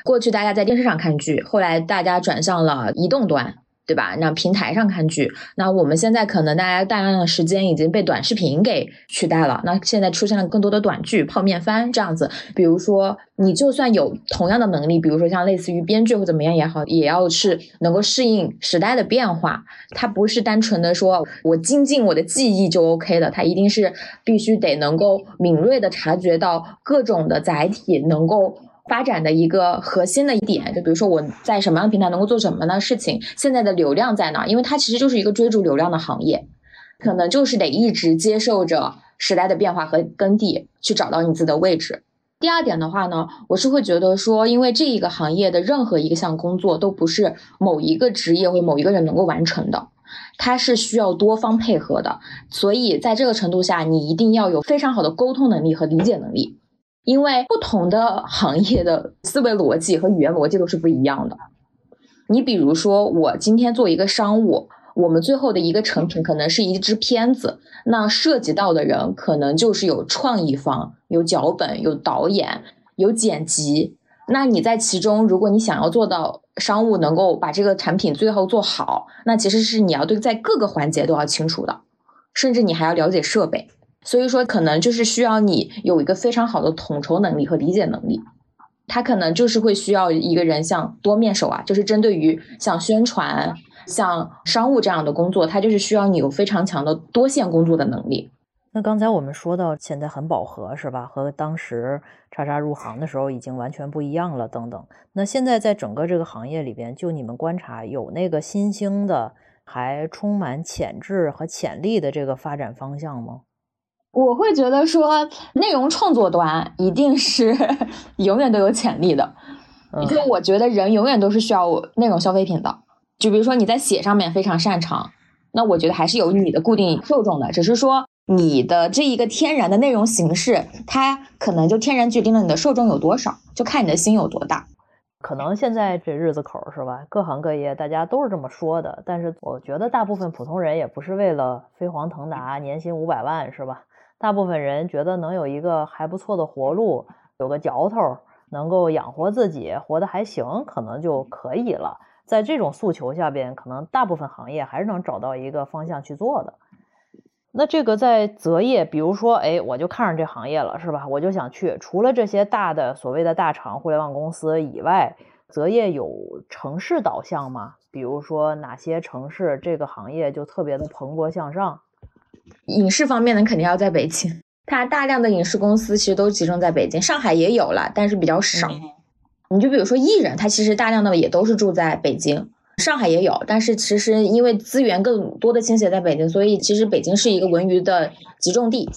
过去大家在电视上看剧，后来大家转向了移动端。对吧？那平台上看剧，那我们现在可能大家大量的时间已经被短视频给取代了。那现在出现了更多的短剧、泡面番这样子。比如说，你就算有同样的能力，比如说像类似于编剧或怎么样也好，也要是能够适应时代的变化。它不是单纯的说我精进我的技艺就 OK 的，它一定是必须得能够敏锐的察觉到各种的载体能够。发展的一个核心的一点，就比如说我在什么样的平台能够做什么呢事情，现在的流量在哪？因为它其实就是一个追逐流量的行业，可能就是得一直接受着时代的变化和耕地，去找到你自己的位置。第二点的话呢，我是会觉得说，因为这一个行业的任何一个项工作都不是某一个职业或某一个人能够完成的，它是需要多方配合的，所以在这个程度下，你一定要有非常好的沟通能力和理解能力。因为不同的行业的思维逻辑和语言逻辑都是不一样的。你比如说，我今天做一个商务，我们最后的一个成品可能是一支片子，那涉及到的人可能就是有创意方、有脚本、有导演、有剪辑。那你在其中，如果你想要做到商务能够把这个产品最后做好，那其实是你要对在各个环节都要清楚的，甚至你还要了解设备。所以说，可能就是需要你有一个非常好的统筹能力和理解能力。他可能就是会需要一个人像多面手啊，就是针对于像宣传、像商务这样的工作，他就是需要你有非常强的多线工作的能力。那刚才我们说到现在很饱和是吧？和当时叉叉入行的时候已经完全不一样了等等。那现在在整个这个行业里边，就你们观察有那个新兴的、还充满潜质和潜力的这个发展方向吗？我会觉得说，内容创作端一定是 永远都有潜力的，就我觉得人永远都是需要内容消费品的。就比如说你在写上面非常擅长，那我觉得还是有你的固定受众的，只是说你的这一个天然的内容形式，它可能就天然决定了你的受众有多少，就看你的心有多大。可能现在这日子口是吧？各行各业大家都是这么说的，但是我觉得大部分普通人也不是为了飞黄腾达，年薪五百万是吧？大部分人觉得能有一个还不错的活路，有个嚼头，能够养活自己，活得还行，可能就可以了。在这种诉求下边，可能大部分行业还是能找到一个方向去做的。那这个在择业，比如说，哎，我就看上这行业了，是吧？我就想去。除了这些大的所谓的大厂、互联网公司以外，择业有城市导向吗？比如说哪些城市这个行业就特别的蓬勃向上？影视方面呢，肯定要在北京。它大量的影视公司其实都集中在北京，上海也有了，但是比较少。你就比如说艺人，他其实大量的也都是住在北京，上海也有，但是其实因为资源更多的倾斜在北京，所以其实北京是一个文娱的集中地。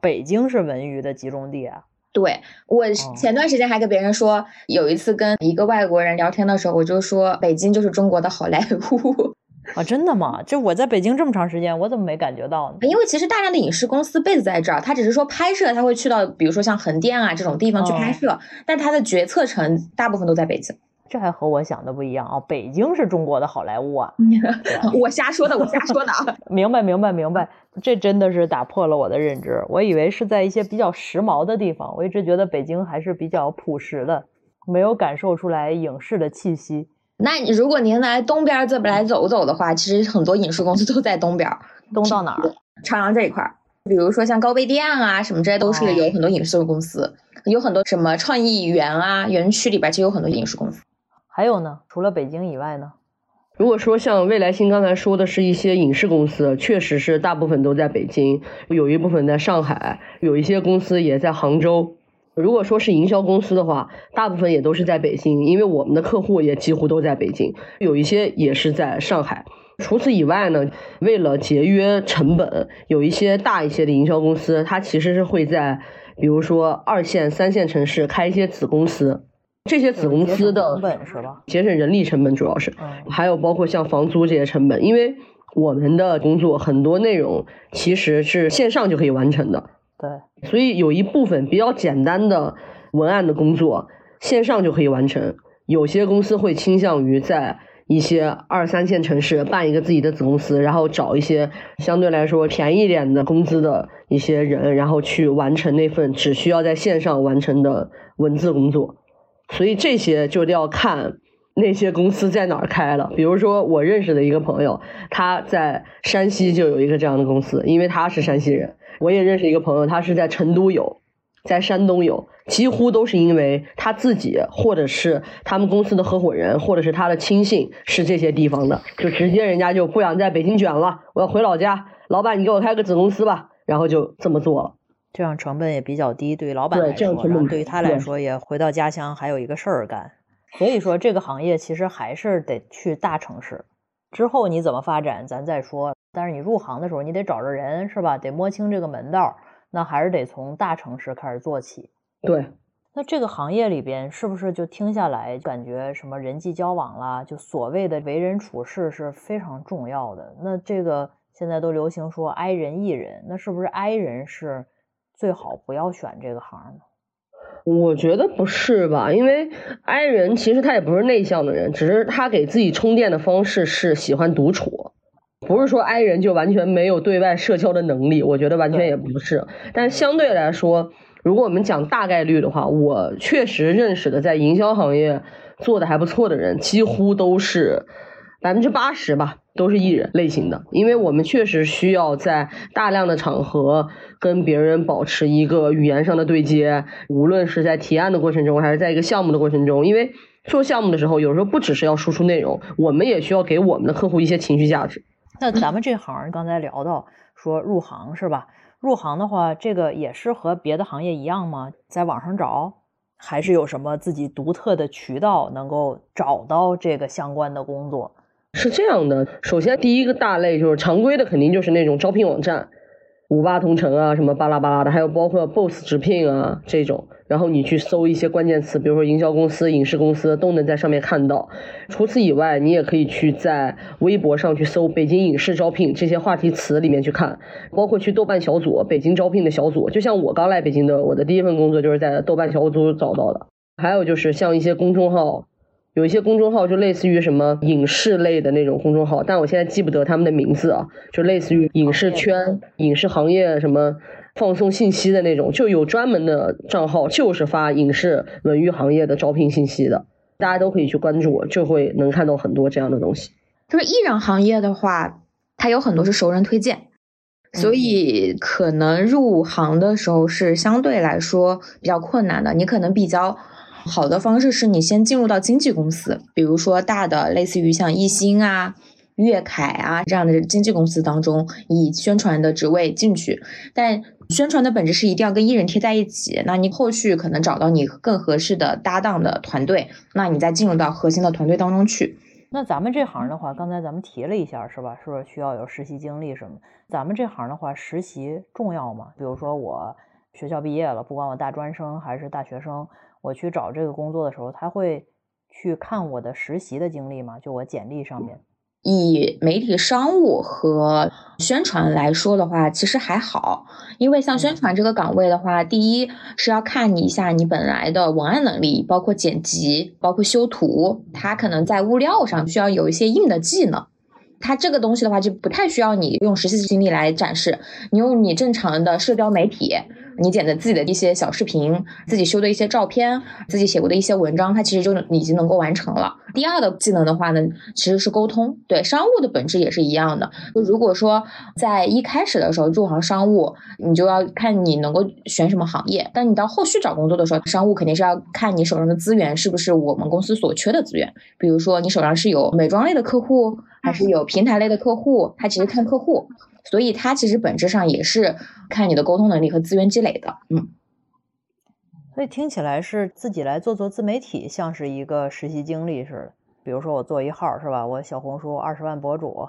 北京是文娱的集中地啊？对我前段时间还跟别人说，有一次跟一个外国人聊天的时候，我就说北京就是中国的好莱坞。啊，真的吗？就我在北京这么长时间，我怎么没感觉到呢？因为其实大量的影视公司 base 在这儿，他只是说拍摄，他会去到比如说像横店啊这种地方去拍摄，但他的决策层大部分都在北京。这还和我想的不一样啊！北京是中国的好莱坞啊！我瞎说的，我瞎说的。明白，明白，明白。这真的是打破了我的认知。我以为是在一些比较时髦的地方，我一直觉得北京还是比较朴实的，没有感受出来影视的气息。那如果您来东边这边来走走的话，其实很多影视公司都在东边。东到哪儿？朝阳这一块儿，比如说像高碑店啊什么这些，都是有很多影视公司，有很多什么创意园啊园区里边其实有很多影视公司。还有呢？除了北京以外呢？如果说像未来星刚才说的是一些影视公司，确实是大部分都在北京，有一部分在上海，有一些公司也在杭州。如果说是营销公司的话，大部分也都是在北京，因为我们的客户也几乎都在北京，有一些也是在上海。除此以外呢，为了节约成本，有一些大一些的营销公司，它其实是会在，比如说二线、三线城市开一些子公司。这些子公司的成本是吧？节省人力成本主要是，还有包括像房租这些成本，因为我们的工作很多内容其实是线上就可以完成的。对，所以有一部分比较简单的文案的工作线上就可以完成。有些公司会倾向于在一些二三线城市办一个自己的子公司，然后找一些相对来说便宜点的工资的一些人，然后去完成那份只需要在线上完成的文字工作。所以这些就要看那些公司在哪儿开了。比如说，我认识的一个朋友，他在山西就有一个这样的公司，因为他是山西人。我也认识一个朋友，他是在成都有，在山东有，几乎都是因为他自己，或者是他们公司的合伙人，或者是他的亲信是这些地方的，就直接人家就不想在北京卷了，我要回老家。老板，你给我开个子公司吧，然后就这么做了。这样成本也比较低，对于老板来说，然后对于他来说也回到家乡还有一个事儿干。所以说，这个行业其实还是得去大城市。之后你怎么发展，咱再说。但是你入行的时候，你得找着人，是吧？得摸清这个门道。那还是得从大城市开始做起。对。那这个行业里边，是不是就听下来感觉什么人际交往啦，就所谓的为人处事是非常重要的？那这个现在都流行说 “i 人 e 人”，那是不是 i 人是？最好不要选这个行呢？我觉得不是吧，因为 I 人其实他也不是内向的人，只是他给自己充电的方式是喜欢独处，不是说 I 人就完全没有对外社交的能力。我觉得完全也不是，但相对来说，如果我们讲大概率的话，我确实认识的在营销行业做的还不错的人，几乎都是百分之八十吧。都是艺人类型的，因为我们确实需要在大量的场合跟别人保持一个语言上的对接，无论是在提案的过程中，还是在一个项目的过程中。因为做项目的时候，有时候不只是要输出内容，我们也需要给我们的客户一些情绪价值。那咱们这行刚才聊到说入行是吧？入行的话，这个也是和别的行业一样吗？在网上找，还是有什么自己独特的渠道能够找到这个相关的工作？是这样的，首先第一个大类就是常规的，肯定就是那种招聘网站，五八同城啊，什么巴拉巴拉的，还有包括 BOSS 直聘啊这种，然后你去搜一些关键词，比如说营销公司、影视公司，都能在上面看到。除此以外，你也可以去在微博上去搜北京影视招聘这些话题词里面去看，包括去豆瓣小组北京招聘的小组，就像我刚来北京的，我的第一份工作就是在豆瓣小组找到的。还有就是像一些公众号。有一些公众号就类似于什么影视类的那种公众号，但我现在记不得他们的名字啊，就类似于影视圈、影视行业什么放送信息的那种，就有专门的账号，就是发影视文娱行业的招聘信息的，大家都可以去关注，就会能看到很多这样的东西。就是艺人行业的话，它有很多是熟人推荐，所以可能入行的时候是相对来说比较困难的，你可能比较。好的方式是你先进入到经纪公司，比如说大的类似于像艺兴啊、粤凯啊这样的经纪公司当中，以宣传的职位进去。但宣传的本质是一定要跟艺人贴在一起，那你后续可能找到你更合适的搭档的团队，那你再进入到核心的团队当中去。那咱们这行的话，刚才咱们提了一下，是吧？是不是需要有实习经历什么？咱们这行的话，实习重要吗？比如说我学校毕业了，不管我大专生还是大学生。我去找这个工作的时候，他会去看我的实习的经历吗？就我简历上面。以媒体商务和宣传来说的话，其实还好，因为像宣传这个岗位的话，第一是要看你一下你本来的文案能力，包括剪辑，包括修图，它可能在物料上需要有一些硬的技能。它这个东西的话，就不太需要你用实习经历来展示，你用你正常的社交媒体。你剪的自己的一些小视频，自己修的一些照片，自己写过的一些文章，它其实就已经能够完成了。第二的技能的话呢，其实是沟通。对，商务的本质也是一样的。就如果说在一开始的时候入行商务，你就要看你能够选什么行业。但你到后续找工作的时候，商务肯定是要看你手上的资源是不是我们公司所缺的资源。比如说你手上是有美妆类的客户，还是有平台类的客户，他其实看客户。所以他其实本质上也是看你的沟通能力和资源积累的，嗯。所以听起来是自己来做做自媒体，像是一个实习经历似的。比如说我做一号是吧？我小红书二十万博主，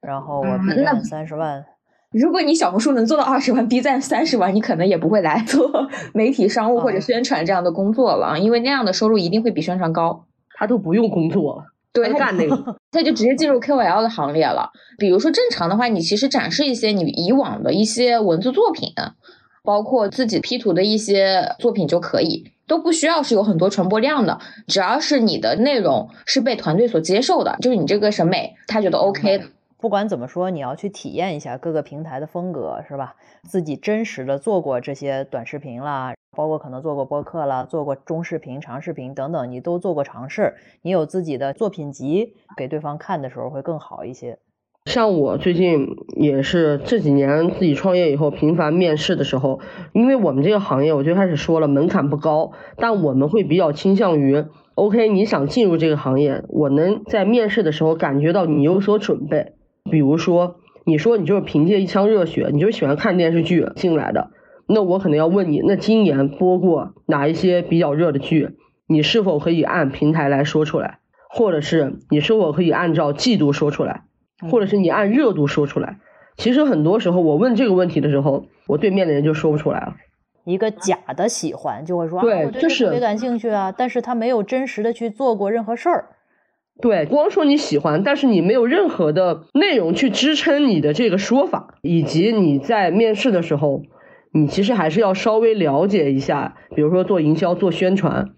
然后我 B 站三十万。如果你小红书能做到二十万，B 站三十万，你可能也不会来 做媒体商务或者宣传这样的工作了，因为那样的收入一定会比宣传高。他都不用工作了。对，干那个，他就直接进入 KOL 的行列了。比如说正常的话，你其实展示一些你以往的一些文字作品，包括自己 P 图的一些作品就可以，都不需要是有很多传播量的。只要是你的内容是被团队所接受的，就是你这个审美他觉得 OK 的。不管怎么说，你要去体验一下各个平台的风格，是吧？自己真实的做过这些短视频啦。包括可能做过播客了，做过中视频、长视频等等，你都做过尝试。你有自己的作品集给对方看的时候会更好一些。像我最近也是这几年自己创业以后频繁面试的时候，因为我们这个行业我最开始说了门槛不高，但我们会比较倾向于，OK，你想进入这个行业，我能在面试的时候感觉到你有所准备。比如说，你说你就是凭借一腔热血，你就喜欢看电视剧进来的。那我可能要问你，那今年播过哪一些比较热的剧？你是否可以按平台来说出来？或者是你是否可以按照季度说出来？或者是你按热度说出来？其实很多时候我问这个问题的时候，我对面的人就说不出来了。一个假的喜欢就会说，对，就是特别感兴趣啊，但是他没有真实的去做过任何事儿。对，光说你喜欢，但是你没有任何的内容去支撑你的这个说法，以及你在面试的时候。你其实还是要稍微了解一下，比如说做营销、做宣传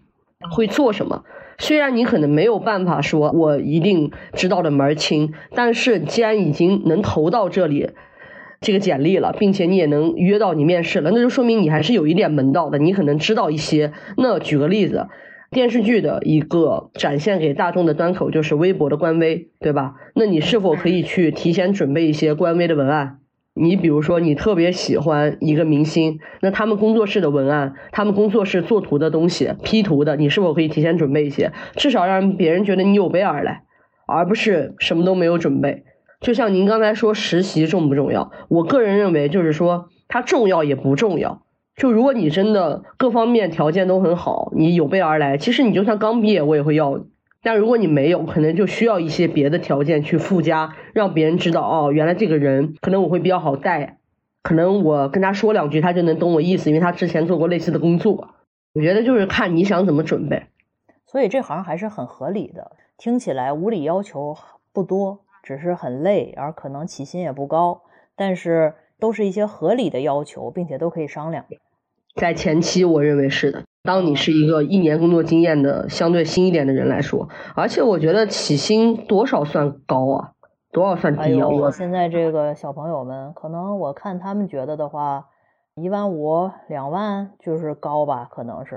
会做什么。虽然你可能没有办法说我一定知道的门儿清，但是既然已经能投到这里这个简历了，并且你也能约到你面试了，那就说明你还是有一点门道的，你可能知道一些。那举个例子，电视剧的一个展现给大众的端口就是微博的官微，对吧？那你是否可以去提前准备一些官微的文案？你比如说，你特别喜欢一个明星，那他们工作室的文案，他们工作室做图的东西，P 图的，你是否可以提前准备一些，至少让别人觉得你有备而来，而不是什么都没有准备。就像您刚才说实习重不重要？我个人认为，就是说它重要也不重要。就如果你真的各方面条件都很好，你有备而来，其实你就算刚毕业，我也会要。但如果你没有，可能就需要一些别的条件去附加，让别人知道哦，原来这个人可能我会比较好带，可能我跟他说两句，他就能懂我意思，因为他之前做过类似的工作。我觉得就是看你想怎么准备。所以这行还是很合理的，听起来无理要求不多，只是很累，而可能起薪也不高，但是都是一些合理的要求，并且都可以商量。在前期，我认为是的。当你是一个一年工作经验的相对新一点的人来说，而且我觉得起薪多少算高啊？多少算低啊？我现在这个小朋友们，可能我看他们觉得的话，一万五、两万就是高吧，可能是。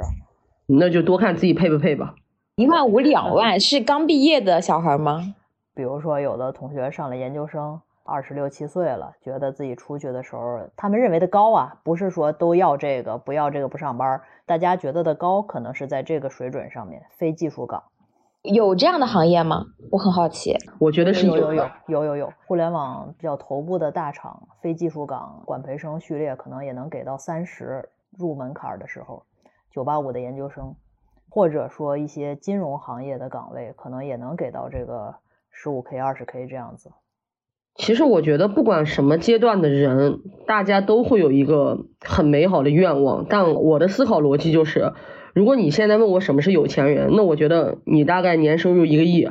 那就多看自己配不配吧。一万五、两万是刚毕业的小孩吗？比如说，有的同学上了研究生。二十六七岁了，觉得自己出去的时候，他们认为的高啊，不是说都要这个，不要这个不上班。大家觉得的高，可能是在这个水准上面，非技术岗。有这样的行业吗？我很好奇。我觉得是有有有有有有，互联网比较头部的大厂，非技术岗管培生序列可能也能给到三十入门槛的时候，九八五的研究生，或者说一些金融行业的岗位，可能也能给到这个十五 K、二十 K 这样子。其实我觉得，不管什么阶段的人，大家都会有一个很美好的愿望。但我的思考逻辑就是，如果你现在问我什么是有钱人，那我觉得你大概年收入一个亿。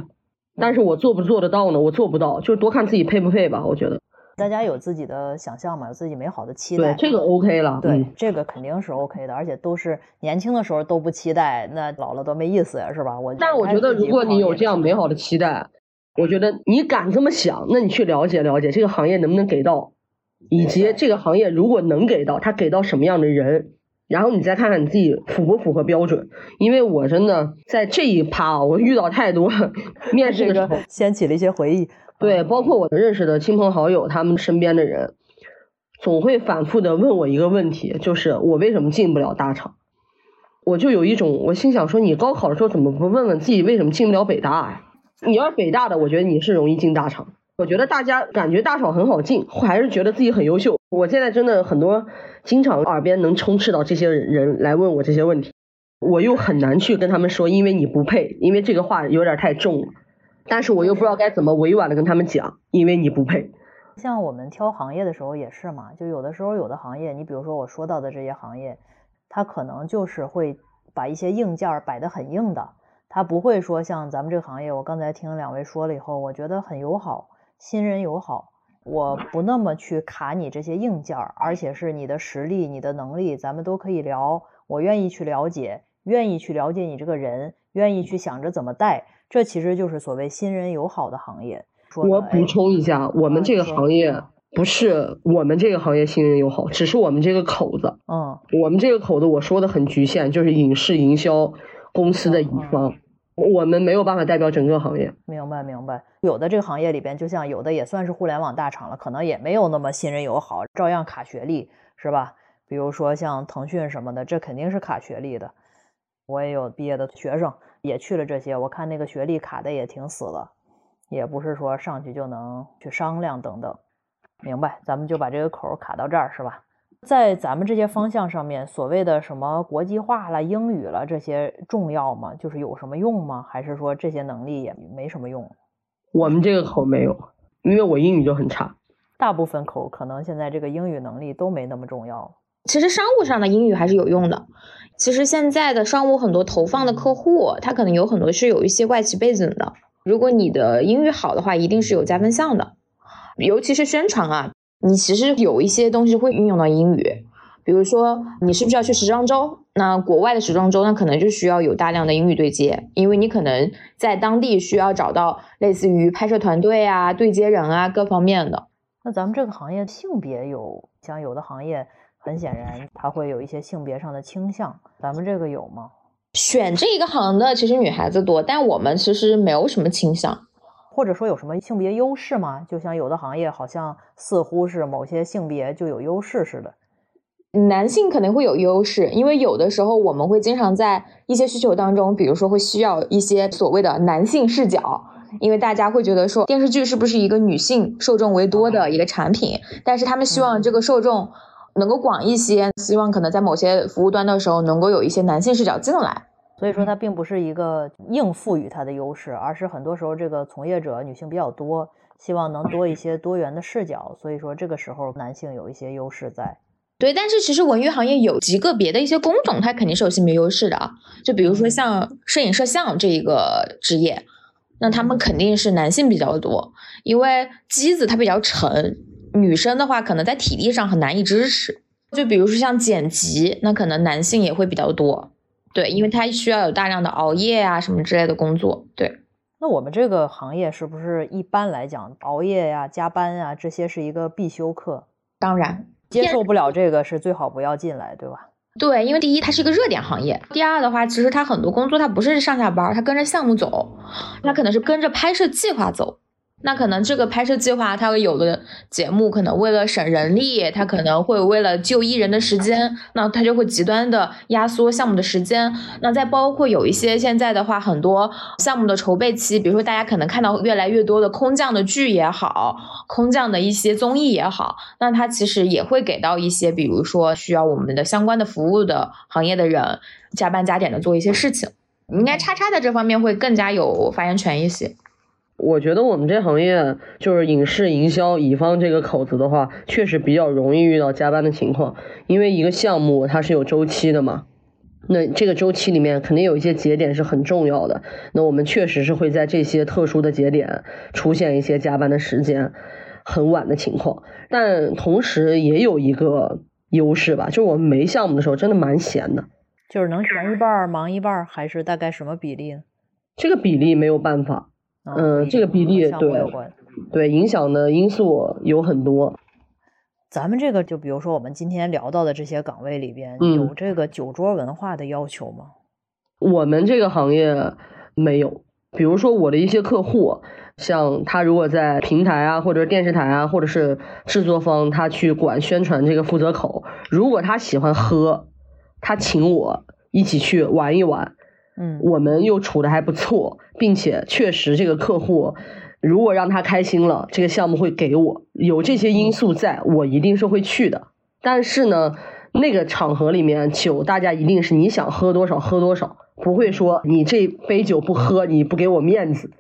但是我做不做得到呢？我做不到，就多看自己配不配吧。我觉得大家有自己的想象嘛，有自己美好的期待。对，这个 OK 了。对，这个肯定是 OK 的，而且都是年轻的时候都不期待，那老了多没意思呀，是吧？我但我觉得，如果你有这样美好的期待。我觉得你敢这么想，那你去了解了解这个行业能不能给到，以及这个行业如果能给到，他给到什么样的人，然后你再看看你自己符不符合标准。因为我真的在这一趴啊，我遇到太多 面试的时候，掀起了一些回忆。对，包括我认识的亲朋好友，他们身边的人，总会反复的问我一个问题，就是我为什么进不了大厂？我就有一种，我心想说，你高考的时候怎么不问问自己为什么进不了北大呀？你要是北大的，我觉得你是容易进大厂。我觉得大家感觉大厂很好进，还是觉得自己很优秀。我现在真的很多，经常耳边能充斥到这些人来问我这些问题，我又很难去跟他们说，因为你不配，因为这个话有点太重了。但是我又不知道该怎么委婉的跟他们讲，因为你不配。像我们挑行业的时候也是嘛，就有的时候有的行业，你比如说我说到的这些行业，它可能就是会把一些硬件摆得很硬的，它不会说像咱们这个行业，我刚才听两位说了以后，我觉得很友好。新人友好，我不那么去卡你这些硬件，而且是你的实力、你的能力，咱们都可以聊。我愿意去了解，愿意去了解你这个人，愿意去想着怎么带，这其实就是所谓新人友好的行业。我补充一下，我们这个行业不是我们这个行业新人友好，只是我们这个口子。嗯，我们这个口子我说的很局限，就是影视营销公司的乙方。我们没有办法代表整个行业，明白明白。有的这个行业里边，就像有的也算是互联网大厂了，可能也没有那么新人友好，照样卡学历，是吧？比如说像腾讯什么的，这肯定是卡学历的。我也有毕业的学生也去了这些，我看那个学历卡的也挺死的，也不是说上去就能去商量等等。明白，咱们就把这个口卡到这儿，是吧？在咱们这些方向上面，所谓的什么国际化了、英语了这些重要吗？就是有什么用吗？还是说这些能力也没什么用？我们这个口没有，因为我英语就很差。大部分口可能现在这个英语能力都没那么重要。其实商务上的英语还是有用的。其实现在的商务很多投放的客户，他可能有很多是有一些外企背景的。如果你的英语好的话，一定是有加分项的，尤其是宣传啊。你其实有一些东西会运用到英语，比如说你是不是要去时装周？那国外的时装周，那可能就需要有大量的英语对接，因为你可能在当地需要找到类似于拍摄团队啊、对接人啊各方面的。那咱们这个行业性别有，像有的行业很显然它会有一些性别上的倾向，咱们这个有吗？选这一个行的其实女孩子多，但我们其实没有什么倾向。或者说有什么性别优势吗？就像有的行业好像似乎是某些性别就有优势似的。男性肯定会有优势，因为有的时候我们会经常在一些需求当中，比如说会需要一些所谓的男性视角，因为大家会觉得说电视剧是不是一个女性受众为多的一个产品，但是他们希望这个受众能够广一些，希望可能在某些服务端的时候能够有一些男性视角进来。所以说它并不是一个硬赋予它的优势，而是很多时候这个从业者女性比较多，希望能多一些多元的视角。所以说这个时候男性有一些优势在。对，但是其实文娱行业有极个别的一些工种，它肯定是有性别优势的啊。就比如说像摄影摄像这一个职业，那他们肯定是男性比较多，因为机子它比较沉，女生的话可能在体力上很难以支持。就比如说像剪辑，那可能男性也会比较多。对，因为他需要有大量的熬夜啊什么之类的工作。对，那我们这个行业是不是一般来讲熬夜呀、加班啊这些是一个必修课？当然，接受不了这个是最好不要进来，对吧？对，因为第一它是一个热点行业，第二的话，其实它很多工作它不是上下班，它跟着项目走，它可能是跟着拍摄计划走。那可能这个拍摄计划，它有的节目可能为了省人力，它可能会为了救艺人的时间，那它就会极端的压缩项目的时间。那再包括有一些现在的话，很多项目的筹备期，比如说大家可能看到越来越多的空降的剧也好，空降的一些综艺也好，那它其实也会给到一些，比如说需要我们的相关的服务的行业的人加班加点的做一些事情。应该叉叉在这方面会更加有发言权一些。我觉得我们这行业就是影视营销乙方这个口子的话，确实比较容易遇到加班的情况，因为一个项目它是有周期的嘛，那这个周期里面肯定有一些节点是很重要的，那我们确实是会在这些特殊的节点出现一些加班的时间很晚的情况，但同时也有一个优势吧，就是我们没项目的时候真的蛮闲的，就是能闲一半忙一半，还是大概什么比例呢？这个比例没有办法。嗯，这个比例对对影响的因素有很多。咱们这个就比如说我们今天聊到的这些岗位里边，嗯有这个酒桌文化的要求吗？我们这个行业没有，比如说我的一些客户，像他如果在平台啊，或者电视台啊，或者是制作方，他去管宣传这个负责口，如果他喜欢喝，他请我一起去玩一玩，嗯，我们又处的还不错，并且确实这个客户如果让他开心了，这个项目会给我，有这些因素在，我一定是会去的。但是呢，那个场合里面酒，大家一定是你想喝多少喝多少，不会说你这杯酒不喝，你不给我面子，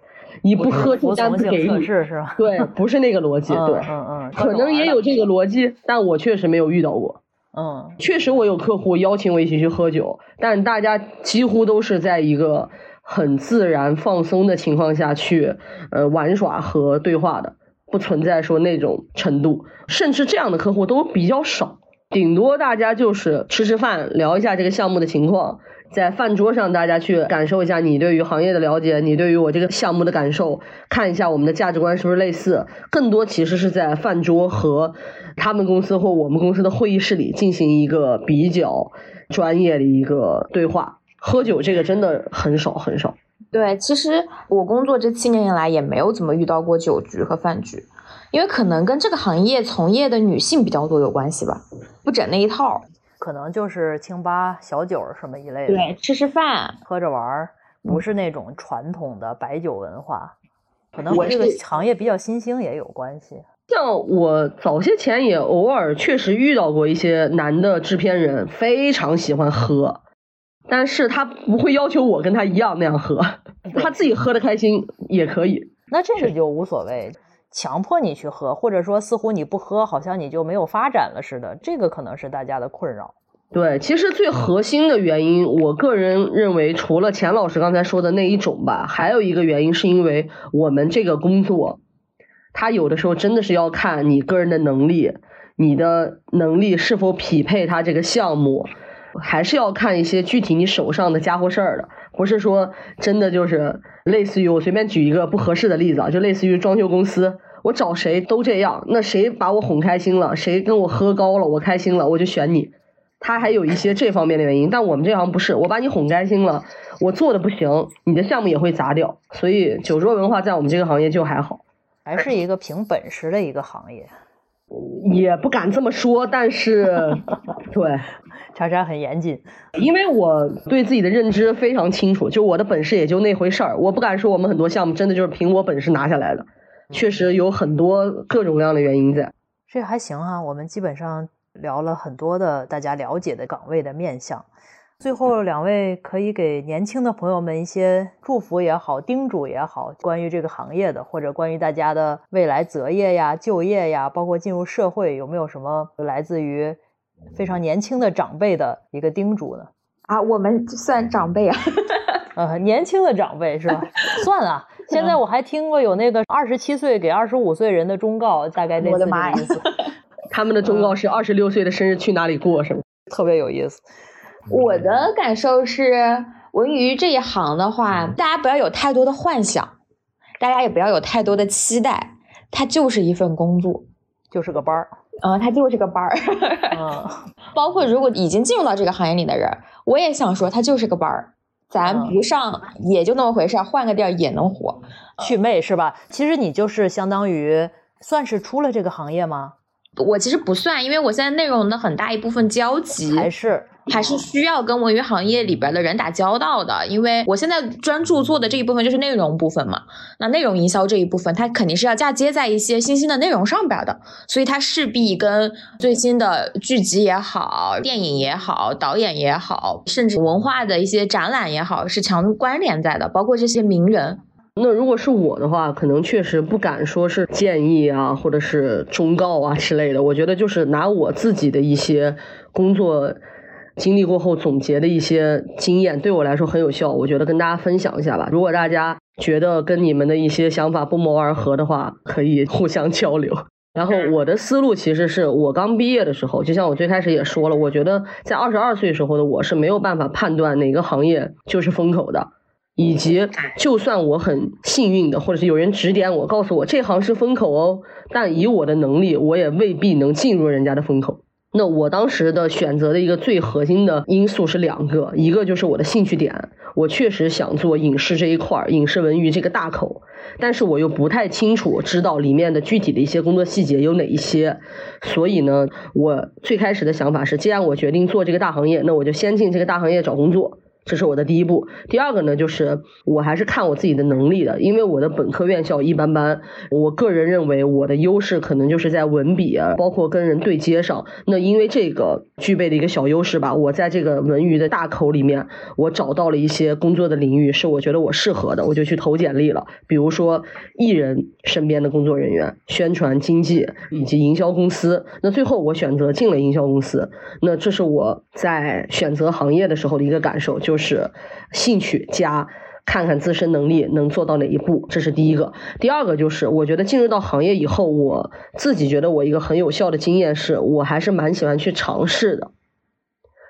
你不喝这服从性单不给你。是吧？对，不是那个逻辑，嗯对，嗯嗯，可能也有这个逻辑，但我确实没有遇到过。嗯。确实，我有客户邀请我一起去喝酒，但大家几乎都是在一个很自然放松的情况下去呃玩耍和对话的，不存在说那种程度，甚至这样的客户都比较少，顶多大家就是吃吃饭，聊一下这个项目的情况。在饭桌上，大家去感受一下你对于行业的了解，你对于我这个项目的感受，看一下我们的价值观是不是类似。更多其实是在饭桌和他们公司或我们公司的会议室里进行一个比较专业的一个对话。喝酒这个真的很少很少。对，其实我工作这七年以来也没有怎么遇到过酒局和饭局，因为可能跟这个行业从业的女性比较多有关系吧，不整那一套。可能就是清吧、小酒什么一类的，对，吃吃饭，喝着玩儿，不是那种传统的白酒文化，可能和这个行业比较新兴也有关系。像我早些前也偶尔确实遇到过一些男的制片人，非常喜欢喝，但是他不会要求我跟他一样那样喝，他自己喝的开心也可以。那这个就无所谓，强迫你去喝，或者说似乎你不喝，好像你就没有发展了似的，这个可能是大家的困扰。对，其实最核心的原因，我个人认为，除了钱老师刚才说的那一种吧，还有一个原因是因为我们这个工作，它有的时候真的是要看你个人的能力，你的能力是否匹配它这个项目，还是要看一些具体你手上的家伙事儿的，不是说真的就是类似于我随便举一个不合适的例子啊，就类似于装修公司。我找谁都这样，那谁把我哄开心了，谁跟我喝高了，我开心了，我就选你。他还有一些这方面的原因，但我们这行不是，我把你哄开心了，我做的不行，你的项目也会砸掉。所以酒桌文化在我们这个行业就还好，还是一个凭本事的一个行业。也不敢这么说，但是 对，查查很严谨，因为我对自己的认知非常清楚，就我的本事也就那回事儿，我不敢说我们很多项目真的就是凭我本事拿下来的，确实有很多各种各样的原因在。这还行哈、我们基本上聊了很多的大家了解的岗位的面相。最后，两位可以给年轻的朋友们一些祝福也好，叮嘱也好，关于这个行业的，或者关于大家的未来择业呀、就业呀，包括进入社会，有没有什么来自于非常年轻的长辈的一个叮嘱呢？啊，我们算长辈啊。呃，年轻的长辈是吧？算啊，现在我还听过有那个二十七岁给二十五岁人的忠告，大概类似这我的妈呀个意思，他们的忠告是二十六岁的生日去哪里过，什么？特别有意思。我的感受是，文娱这一行的话，大家不要有太多的幻想，大家也不要有太多的期待，它就是一份工作，就是个班儿，嗯，他就是个班儿。嗯，包括如果已经进入到这个行业里的人，我也想说，他就是个班儿，咱嗯不上也就那么回事儿，换个地儿也能活。去魅是吧？其实你就是相当于算是出了这个行业吗？我其实不算，因为我现在内容的很大一部分交集还是还是需要跟文娱行业里边的人打交道的，因为我现在专注做的这一部分就是内容部分嘛。那内容营销这一部分，它肯定是要嫁接在一些新兴的内容上边的，所以它势必跟最新的剧集也好、电影也好、导演也好，甚至文化的一些展览也好，是强关联在的，包括这些名人。那如果是我的话，可能确实不敢说是建议啊，或者是忠告啊之类的。我觉得就是拿我自己的一些工作经历过后总结的一些经验，对我来说很有效。我觉得跟大家分享一下吧。如果大家觉得跟你们的一些想法不谋而合的话，可以互相交流。然后我的思路其实是我刚毕业的时候，就像我最开始也说了，我觉得在二十二岁时候的我是没有办法判断哪个行业就是风口的。以及就算我很幸运的，或者是有人指点我，告诉我这行是风口哦，但以我的能力，我也未必能进入人家的风口。那我当时的选择的一个最核心的因素是两个，一个就是我的兴趣点，我确实想做影视这一块，影视文娱这个大口，但是我又不太清楚知道里面的具体的一些工作细节有哪一些，所以呢，我最开始的想法是，既然我决定做这个大行业，那我就先进这个大行业找工作。这是我的第一步。第二个呢，就是我还是看我自己的能力的，因为我的本科院校一般般。我个人认为我的优势可能就是在文笔，包括跟人对接上。那因为这个具备的一个小优势吧，我在这个文娱的大口里面，我找到了一些工作的领域是我觉得我适合的，我就去投简历了。比如说艺人身边的工作人员、宣传经济以及营销公司。那最后我选择进了营销公司。那这是我在选择行业的时候的一个感受就。就是兴趣加看看自身能力能做到哪一步，这是第一个。第二个就是我觉得进入到行业以后，我自己觉得我一个很有效的经验是，我还是蛮喜欢去尝试的，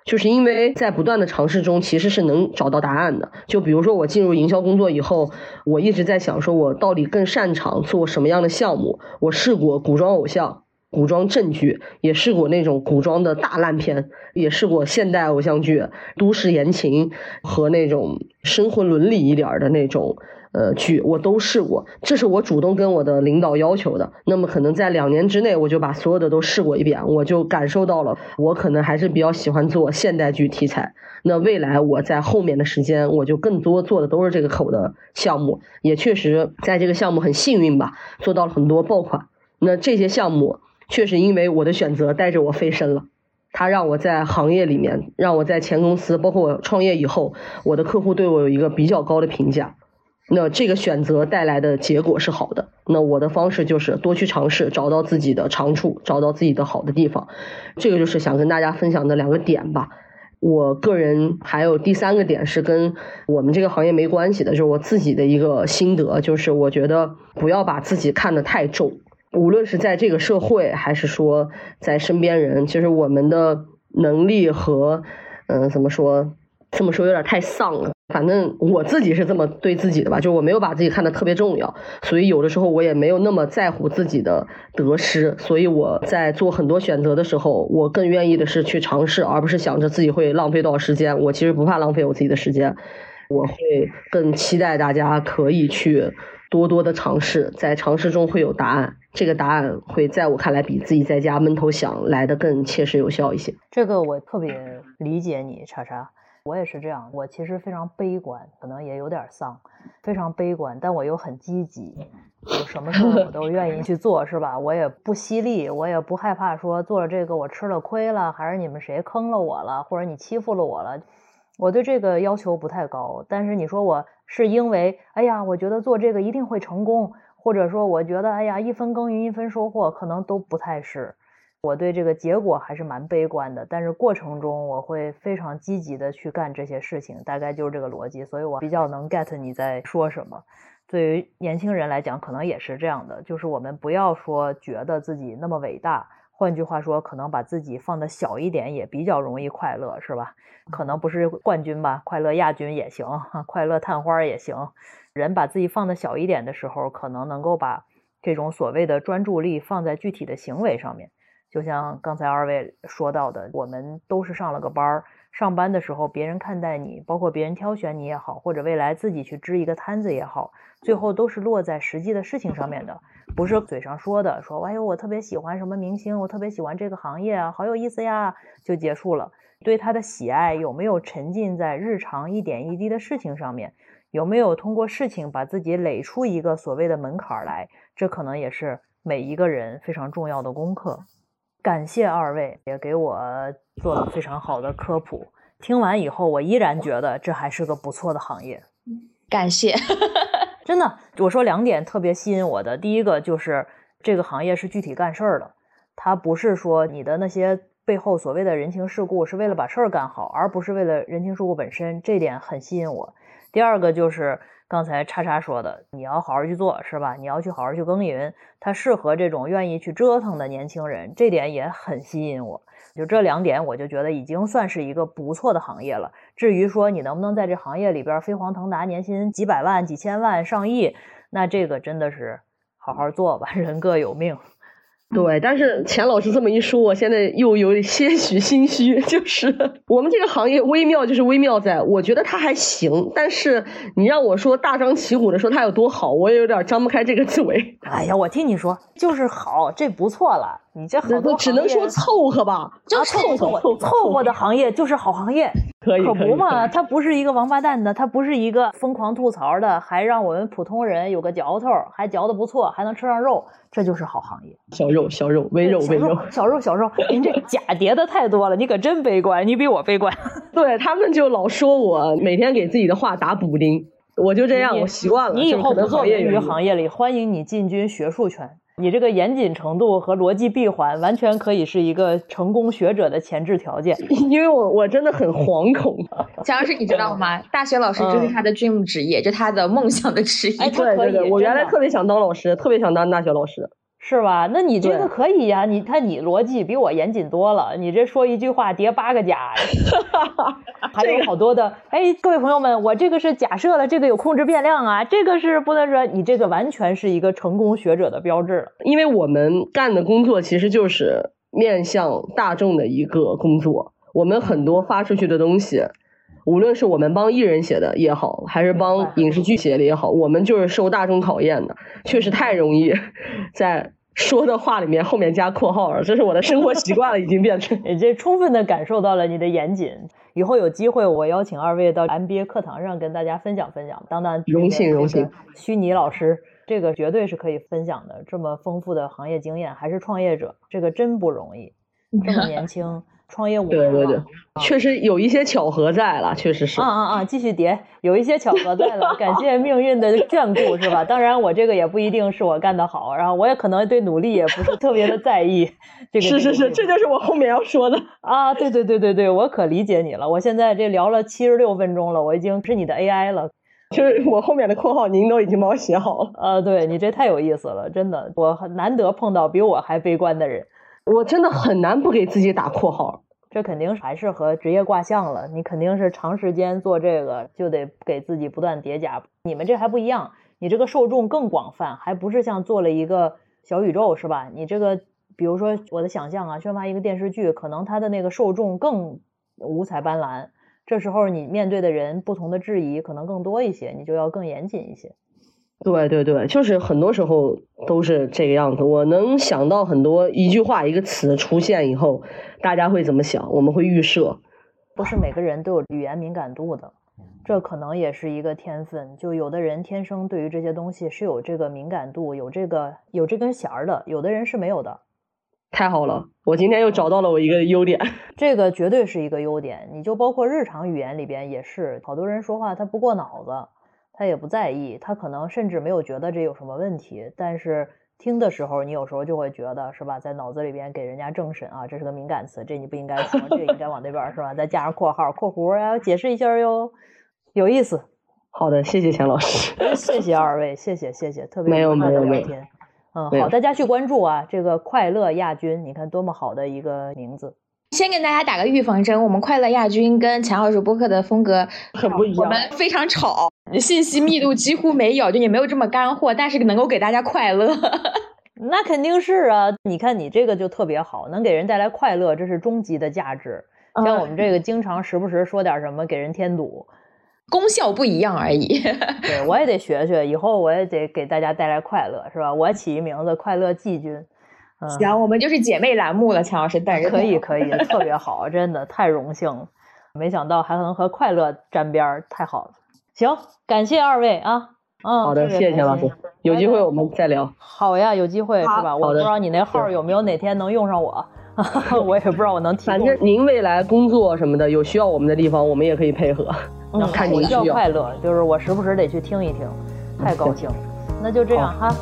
就是因为在不断的尝试中，其实是能找到答案的。就比如说我进入营销工作以后，我一直在想说，我到底更擅长做什么样的项目？我试过古装偶像。古装正剧也试过那种古装的大烂片，也试过现代偶像剧、都市言情和那种生活伦理一点的那种呃剧，我都试过。这是我主动跟我的领导要求的。那么可能在两年之内，我就把所有的都试过一遍，我就感受到了，我可能还是比较喜欢做现代剧题材。那未来我在后面的时间，我就更多做的都是这个口的项目，也确实在这个项目很幸运吧，做到了很多爆款。那这些项目。确实，因为我的选择带着我飞升了，他让我在行业里面，让我在前公司，包括我创业以后，我的客户对我有一个比较高的评价。那这个选择带来的结果是好的。那我的方式就是多去尝试，找到自己的长处，找到自己的好的地方。这个就是想跟大家分享的两个点吧。我个人还有第三个点是跟我们这个行业没关系的，就是我自己的一个心得，就是我觉得不要把自己看得太重。无论是在这个社会，还是说在身边人，其实我们的能力和，嗯，怎么说？这么说有点太丧了。反正我自己是这么对自己的吧，就我没有把自己看得特别重要，所以有的时候我也没有那么在乎自己的得失。所以我在做很多选择的时候，我更愿意的是去尝试，而不是想着自己会浪费多少时间。我其实不怕浪费我自己的时间，我会更期待大家可以去。多多的尝试，在尝试中会有答案。这个答案会在我看来比自己在家闷头想来的更切实有效一些。这个我特别理解你，叉叉，我也是这样。我其实非常悲观，可能也有点丧，非常悲观，但我又很积极，有什么事我都愿意去做，是吧？我也不犀利，我也不害怕说做了这个我吃了亏了，还是你们谁坑了我了，或者你欺负了我了。我对这个要求不太高，但是你说我是因为，哎呀，我觉得做这个一定会成功，或者说我觉得，哎呀，一分耕耘一分收获，可能都不太是。我对这个结果还是蛮悲观的，但是过程中我会非常积极的去干这些事情，大概就是这个逻辑，所以我比较能 get 你在说什么。对于年轻人来讲，可能也是这样的，就是我们不要说觉得自己那么伟大。换句话说，可能把自己放的小一点也比较容易快乐，是吧？可能不是冠军吧，快乐亚军也行，快乐探花也行。人把自己放的小一点的时候，可能能够把这种所谓的专注力放在具体的行为上面。就像刚才二位说到的，我们都是上了个班，上班的时候别人看待你，包括别人挑选你也好，或者未来自己去支一个摊子也好，最后都是落在实际的事情上面的。不是嘴上说的，说哎呦我特别喜欢什么明星，我特别喜欢这个行业啊，好有意思呀，就结束了。对他的喜爱有没有沉浸在日常一点一滴的事情上面？有没有通过事情把自己垒出一个所谓的门槛来？这可能也是每一个人非常重要的功课。感谢二位，也给我做了非常好的科普。听完以后，我依然觉得这还是个不错的行业。感谢。真的，我说两点特别吸引我的。第一个就是这个行业是具体干事儿的，它不是说你的那些背后所谓的人情世故是为了把事儿干好，而不是为了人情世故本身。这点很吸引我。第二个就是刚才叉叉说的，你要好好去做，是吧？你要去好好去耕耘，它适合这种愿意去折腾的年轻人，这点也很吸引我。就这两点，我就觉得已经算是一个不错的行业了。至于说你能不能在这行业里边飞黄腾达，年薪几百万、几千万、上亿，那这个真的是好好做吧，人各有命。对，但是钱老师这么一说，我现在又有些许心虚。就是我们这个行业微妙，就是微妙在，我觉得它还行，但是你让我说大张旗鼓的说它有多好，我也有点张不开这个嘴。哎呀，我听你说就是好，这不错了。你这好多只能说凑合吧，就凑合凑合的行业就是好行业，可以可不嘛？他不是一个王八蛋的，他不是一个疯狂吐槽的，还让我们普通人有个嚼头，还嚼的不错，还能吃上肉，这就是好行业。小肉小肉，微肉微肉，小肉小肉。您这假叠的太多了，你可真悲观，你比我悲观。对他们就老说我每天给自己的话打补丁，我就这样，我习惯了。你以后不做业于行业里，欢迎你进军学术圈。你这个严谨程度和逻辑闭环，完全可以是一个成功学者的前置条件。因为我我真的很惶恐。蒋老师，你知道吗？大学老师就是他的 dream 职业，就他的梦想的职业。对对对，我原来特别想当老师，特别想当大学老师。是吧？那你这个可以呀，你看你逻辑比我严谨多了。你这说一句话叠八个假，还有好多的。哎，各位朋友们，我这个是假设了，这个有控制变量啊，这个是不能说你这个完全是一个成功学者的标志。因为我们干的工作其实就是面向大众的一个工作，我们很多发出去的东西，无论是我们帮艺人写的也好，还是帮影视剧写的也好，我们就是受大众考验的，确实太容易在。说的话里面后面加括号了，这是我的生活习惯了，已经变成。已经充分的感受到了你的严谨。以后有机会，我邀请二位到 MBA 课堂上跟大家分享分享。当当荣幸荣幸，虚拟老师这个绝对是可以分享的。这么丰富的行业经验，还是创业者，这个真不容易。这么年轻。创业五年对对对，确实有一些巧合在了，确实是。啊啊啊！继续叠，有一些巧合在了，感谢命运的眷顾，是吧？当然，我这个也不一定是我干得好，然后我也可能对努力也不是特别的在意。这个是是是，这就是我后面要说的啊！对对对对对，我可理解你了。我现在这聊了七十六分钟了，我已经是你的 AI 了。就是我后面的括号，您都已经帮我写好了。啊，对你这太有意思了，真的，我难得碰到比我还悲观的人。我真的很难不给自己打括号，这肯定还是和职业挂相了。你肯定是长时间做这个，就得给自己不断叠加。你们这还不一样，你这个受众更广泛，还不是像做了一个小宇宙是吧？你这个，比如说我的想象啊，宣发一个电视剧，可能它的那个受众更五彩斑斓。这时候你面对的人不同的质疑可能更多一些，你就要更严谨一些。对对对，就是很多时候都是这个样子。我能想到很多一句话一个词出现以后，大家会怎么想？我们会预设。不是每个人都有语言敏感度的，这可能也是一个天分。就有的人天生对于这些东西是有这个敏感度，有这个有这根弦儿的，有的人是没有的。太好了，我今天又找到了我一个优点。这个绝对是一个优点。你就包括日常语言里边也是，好多人说话他不过脑子。他也不在意，他可能甚至没有觉得这有什么问题，但是听的时候，你有时候就会觉得是吧，在脑子里边给人家政审啊，这是个敏感词，这你不应该说，这应该往那边是吧？再加上括号、括弧，要解释一下哟，有意思。好的，谢谢钱老师，谢谢二位，谢谢谢谢，特别没有没有聊天，嗯，好，大家去关注啊，这个快乐亚军，你看多么好的一个名字。先给大家打个预防针，我们快乐亚军跟钱老师播客的风格很不一样，我们非常吵，信息密度几乎没有，就也没有这么干货，但是能够给大家快乐。那肯定是啊，你看你这个就特别好，能给人带来快乐，这是终极的价值。像我们这个经常时不时说点什么给人添堵，功效不一样而已。对我也得学学，以后我也得给大家带来快乐，是吧？我起一名字快乐季军。行，我们就是姐妹栏目了，钱老师带着可以可以，特别好，真的太荣幸了，没想到还能和快乐沾边儿，太好了。行，感谢二位啊，嗯，好的，谢谢钱老师，有机会我们再聊。好呀，有机会是吧？我不知道你那号有没有哪天能用上我，我也不知道我能提。反正您未来工作什么的有需要我们的地方，我们也可以配合。嗯，看你需要快乐，就是我时不时得去听一听，太高兴。那就这样哈。